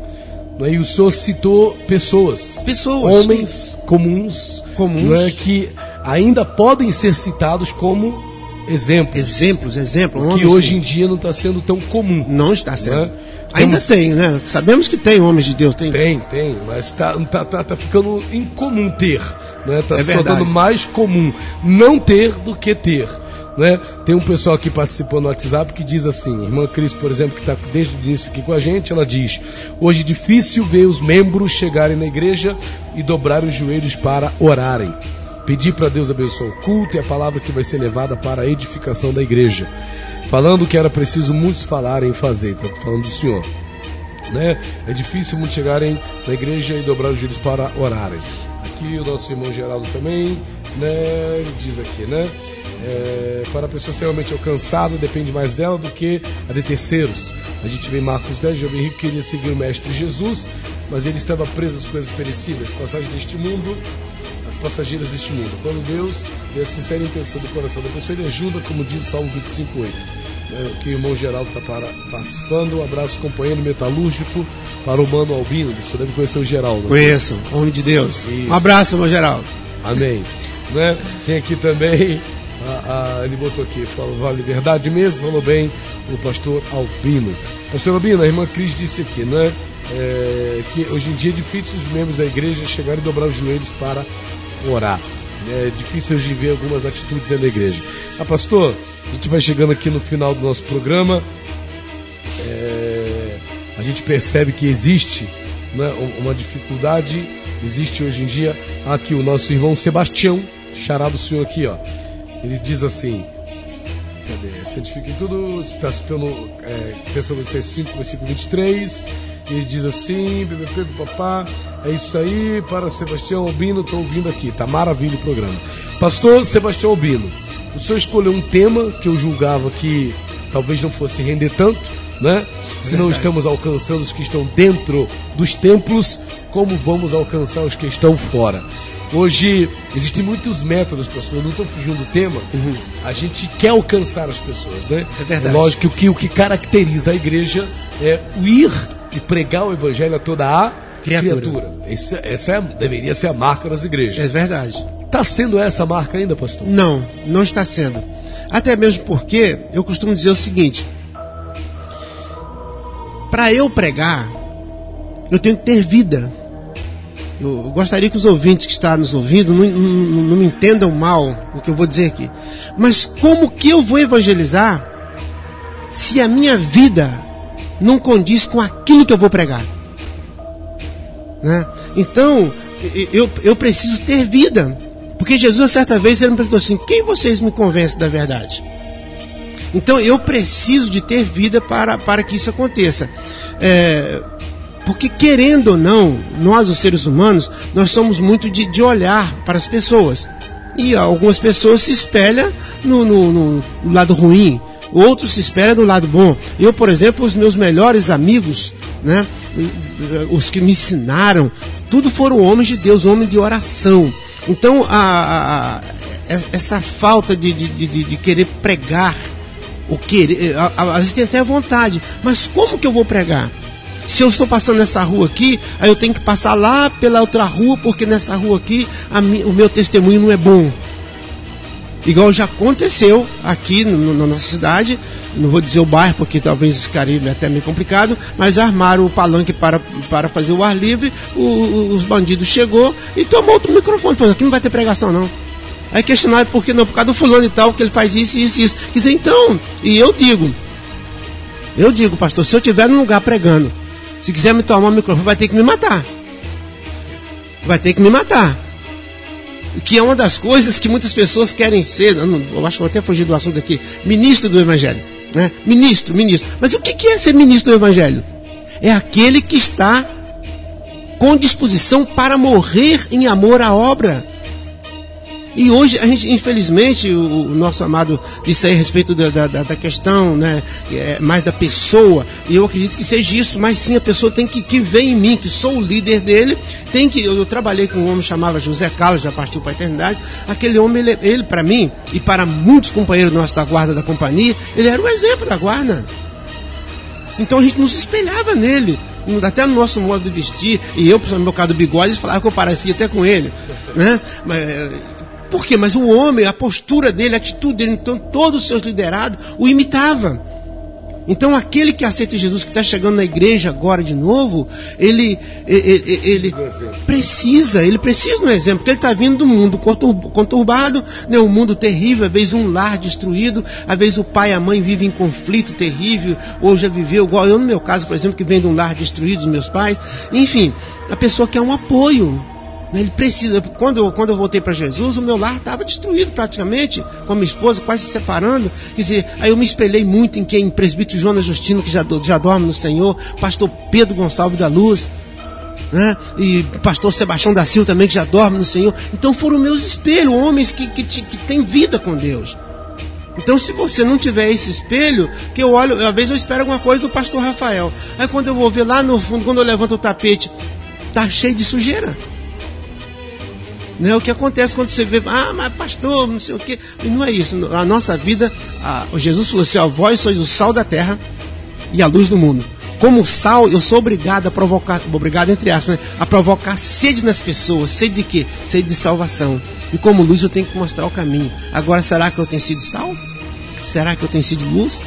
né, e o senhor citou pessoas. Pessoas. Homens comuns, comuns. Né, que ainda podem ser citados como exemplos. Exemplos, exemplos. Que hoje em dia não está sendo tão comum. Não está sendo. Né? Ainda Temos... tem, né? Sabemos que tem homens de Deus. Tem, tem, tem mas está tá, tá, tá ficando incomum ter. Né? Está é se tornando mais comum não ter do que ter. Né? Tem um pessoal aqui participando no WhatsApp que diz assim, irmã Cris, por exemplo, que está desde o início aqui com a gente, ela diz: hoje é difícil ver os membros chegarem na igreja e dobrarem os joelhos para orarem. Pedir para Deus abençoar o culto e a palavra que vai ser levada para a edificação da igreja. Falando que era preciso muitos falarem e fazer, está falando do Senhor. Né? É difícil muitos chegarem na igreja e dobrar os joelhos para orarem. Aqui o nosso irmão Geraldo também, né, diz aqui, né? É, para a pessoa ser realmente alcançada, depende mais dela do que a de terceiros. A gente vê em Marcos 10, jovem rico queria seguir o Mestre Jesus, mas ele estava preso às coisas perecíveis, passagens deste mundo passageiras deste mundo. Quando Deus vê a sincera intenção do coração da pessoa, ele ajuda, como diz o Salmo 25,8. É, que o irmão Geraldo está participando. Um abraço, companheiro metalúrgico, para o Mano Albino. Você deve conhecer o Geraldo. Conheço, homem de Deus. Isso. Um abraço, irmão Geraldo. Amém. né? Tem aqui também, a, a, ele botou aqui, falou, vale verdade mesmo, falou bem o pastor Albino. Pastor Albino, a irmã Cris disse aqui, né? É, que hoje em dia é difícil os membros da igreja chegarem e dobrar os joelhos para orar. É difícil de ver algumas atitudes da igreja. Ah, pastor, a gente vai chegando aqui no final do nosso programa. É, a gente percebe que existe né, uma dificuldade, existe hoje em dia. Aqui o nosso irmão Sebastião, charado senhor aqui, ó. Ele diz assim: Cadê? Santifica em tudo, está citando é, Tessalonicenses 5, versículo 23. Ele diz assim, BBP, papá, é isso aí, para Sebastião Albino, estou ouvindo aqui, tá maravilha o programa. Pastor Sebastião Albino, o senhor escolheu um tema que eu julgava que talvez não fosse render tanto, né? Se não estamos alcançando os que estão dentro dos templos, como vamos alcançar os que estão fora? Hoje existem muitos métodos, pastor. Eu não estou fugindo do tema. Uhum. A gente quer alcançar as pessoas, né? É verdade. Lógico que o que caracteriza a igreja é o ir e pregar o evangelho a toda a criatura. criatura. Esse, essa é, deveria ser a marca das igrejas. É verdade. Está sendo essa marca ainda, pastor? Não, não está sendo. Até mesmo porque eu costumo dizer o seguinte: para eu pregar, eu tenho que ter vida. Eu gostaria que os ouvintes que estão nos ouvindo não, não, não me entendam mal o que eu vou dizer aqui. Mas como que eu vou evangelizar se a minha vida não condiz com aquilo que eu vou pregar. Né? Então, eu, eu preciso ter vida. Porque Jesus, certa vez, ele me perguntou assim: quem vocês me convencem da verdade? Então, eu preciso de ter vida para, para que isso aconteça. É, porque, querendo ou não, nós, os seres humanos, nós somos muito de, de olhar para as pessoas. E algumas pessoas se espelham no, no, no lado ruim, outros se espera do lado bom. Eu, por exemplo, os meus melhores amigos, né, os que me ensinaram, tudo foram homens de Deus, homens de oração. Então, a, a, essa falta de, de, de, de, querer pregar, o querer, às vezes tem até vontade, mas como que eu vou pregar? Se eu estou passando nessa rua aqui, aí eu tenho que passar lá pela outra rua, porque nessa rua aqui mi, o meu testemunho não é bom. Igual já aconteceu aqui no, na nossa cidade, não vou dizer o bairro porque talvez ficaria até meio complicado, mas armaram o palanque para, para fazer o ar livre, o, os bandidos chegou e tomou o microfone, falou, aqui não vai ter pregação não. Aí questionaram por que não, por causa do fulano e tal, que ele faz isso, isso, isso. Quer dizer, então, e eu digo, eu digo, pastor, se eu estiver num lugar pregando, se quiser me tomar o microfone, vai ter que me matar. Vai ter que me matar que é uma das coisas que muitas pessoas querem ser, eu, não, eu acho que vou até fugir do assunto aqui, ministro do Evangelho. Né? Ministro, ministro. Mas o que é ser ministro do Evangelho? É aquele que está com disposição para morrer em amor à obra. E hoje a gente, infelizmente, o, o nosso amado disse aí a respeito da, da, da questão, né, é, mais da pessoa, e eu acredito que seja isso, mas sim a pessoa tem que, que ver em mim, que sou o líder dele, tem que, eu, eu trabalhei com um homem chamado José Carlos, já partiu para a eternidade, aquele homem, ele, ele para mim, e para muitos companheiros nossos da guarda da companhia, ele era o exemplo da guarda. Então a gente nos espelhava nele até no nosso modo de vestir, e eu, no meu caso do bigode, falava que eu parecia até com ele, né? Mas, por quê? Mas o homem, a postura dele, a atitude dele, então todos os seus liderados o imitavam. Então aquele que aceita Jesus, que está chegando na igreja agora de novo, ele, ele, ele precisa, ele precisa de um exemplo, porque ele está vindo do mundo conturbado, né, um mundo terrível, às vezes um lar destruído, às vezes o pai e a mãe vivem em conflito terrível, ou já viveu igual eu no meu caso, por exemplo, que vem de um lar destruído dos meus pais. Enfim, a pessoa quer um apoio, ele precisa. Quando eu, quando eu voltei para Jesus, o meu lar estava destruído praticamente, com a minha esposa quase se separando. Quer dizer, aí eu me espelhei muito em quem? Presbítero Jonas Justino, que já, já dorme no Senhor, pastor Pedro Gonçalves da Luz. Né? E pastor Sebastião da Silva também, que já dorme no Senhor. Então foram meus espelhos, homens que, que, que têm vida com Deus. Então, se você não tiver esse espelho, que eu olho, às vezes eu espero alguma coisa do pastor Rafael. Aí, quando eu vou ver lá no fundo, quando eu levanto o tapete, tá cheio de sujeira. Né? O que acontece quando você vê, ah, mas pastor, não sei o quê. E não é isso. A nossa vida, a, Jesus falou assim: ó, vós sois o sal da terra e a luz do mundo. Como sal, eu sou obrigado a provocar, obrigado entre aspas, né? a provocar sede nas pessoas. Sede de quê? Sede de salvação. E como luz eu tenho que mostrar o caminho. Agora, será que eu tenho sido sal? Será que eu tenho sido luz?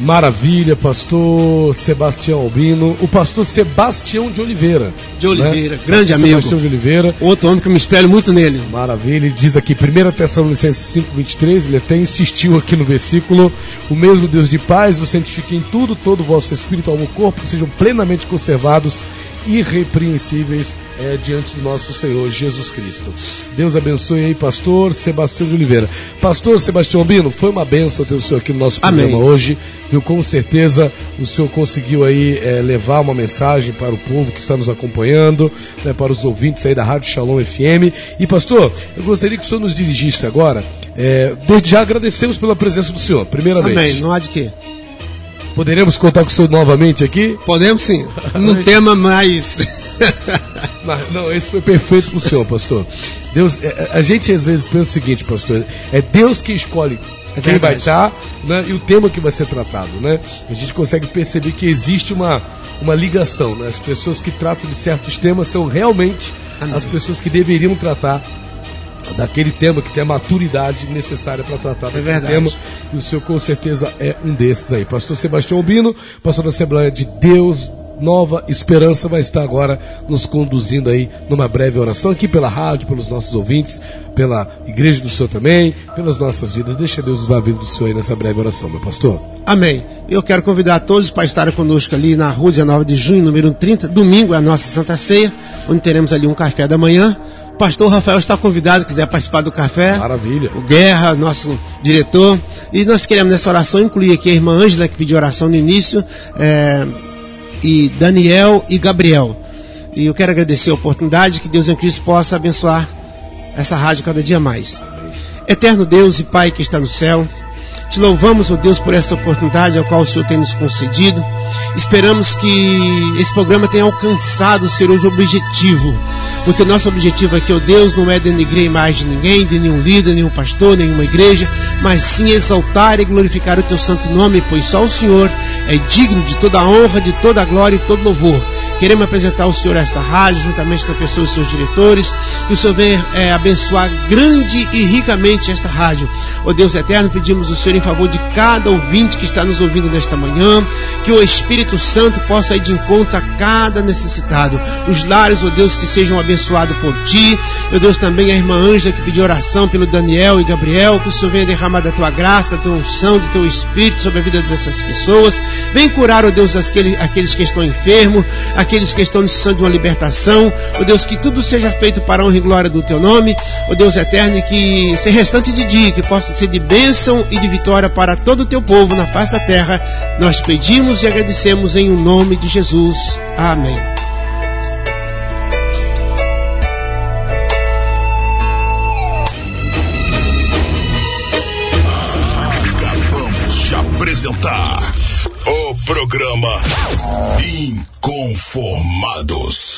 Maravilha, pastor Sebastião Albino, o pastor Sebastião de Oliveira. De Oliveira, né? grande pastor amigo. Sebastião de Oliveira. Outro homem que eu me espelho muito nele. Maravilha, ele diz aqui, 1 Tessalonicenses 5,23, ele até insistiu aqui no versículo: O mesmo Deus de paz vos santifique em tudo, todo o vosso espírito, alma e corpo sejam plenamente conservados irrepreensíveis é, diante do nosso Senhor Jesus Cristo. Deus abençoe aí, pastor Sebastião de Oliveira. Pastor Sebastião Bino, foi uma benção ter o senhor aqui no nosso programa Amém. hoje. Viu? Com certeza o senhor conseguiu aí é, levar uma mensagem para o povo que está nos acompanhando, né, para os ouvintes aí da Rádio Shalom FM. E pastor, eu gostaria que o senhor nos dirigisse agora. É, desde já agradecemos pela presença do senhor, primeiramente. Amém, não há de quê. Poderemos contar com o senhor novamente aqui? Podemos sim. Num *laughs* tema mais. não, esse foi perfeito para o senhor, pastor. Deus, é, é, a gente às vezes pensa o seguinte, pastor, é Deus que escolhe é quem vai estar né, e o tema que vai ser tratado. Né? A gente consegue perceber que existe uma, uma ligação. Né? As pessoas que tratam de certos temas são realmente Amém. as pessoas que deveriam tratar daquele tema que tem a maturidade necessária para tratar é daquele tema. E o senhor com certeza é um desses aí. Pastor Sebastião Albino, pastor da Assembleia de Deus Nova Esperança vai estar agora nos conduzindo aí numa breve oração aqui pela rádio, pelos nossos ouvintes, pela igreja do Senhor também, pelas nossas vidas. Deixa Deus usar a vida do Senhor aí nessa breve oração, meu pastor. Amém. Eu quero convidar todos para estarem conosco ali na rua 19 de junho, número 30. Domingo é a nossa Santa Ceia, onde teremos ali um café da manhã pastor Rafael está convidado, quiser participar do café. Maravilha. O Guerra, nosso diretor. E nós queremos nessa oração incluir aqui a irmã Ângela, que pediu oração no início, é, e Daniel e Gabriel. E eu quero agradecer a oportunidade, que Deus em Cristo possa abençoar essa rádio cada dia mais. Eterno Deus e Pai que está no céu, Te louvamos, ó Deus, por essa oportunidade a qual o Senhor tem nos concedido. Esperamos que esse programa tenha alcançado, o objetivo. Porque o nosso objetivo aqui, ó Deus, não é denegrir a imagem de ninguém, de nenhum líder, nenhum pastor, nenhuma igreja, mas sim exaltar e glorificar o teu santo nome, pois só o Senhor é digno de toda a honra, de toda a glória e todo louvor. Queremos apresentar ao Senhor esta rádio, juntamente com a pessoa e seus diretores, que o Senhor venha é, abençoar grande e ricamente esta rádio. Ó Deus eterno, pedimos o Senhor em favor de cada ouvinte que está nos ouvindo nesta manhã, que o Espírito Santo possa ir de encontro a cada necessitado. Os lares, ó Deus, que sejam abençoados por Ti. Ó Deus, também a irmã Ângela que pediu oração pelo Daniel e Gabriel, que o Senhor venha derramar da Tua graça, da Tua unção, do Teu Espírito sobre a vida dessas pessoas. Vem curar, ó Deus, aqueles, aqueles que estão enfermos, aqueles que estão necessitando de uma libertação. Ó Deus, que tudo seja feito para a honra e glória do Teu nome. Ó Deus eterno, e que esse restante de dia, que possa ser de bênção e de vitória para todo o Teu povo na face da terra. Nós pedimos e agradecemos em o nome de Jesus. Amém. Acabamos de apresentar o programa Inconformados.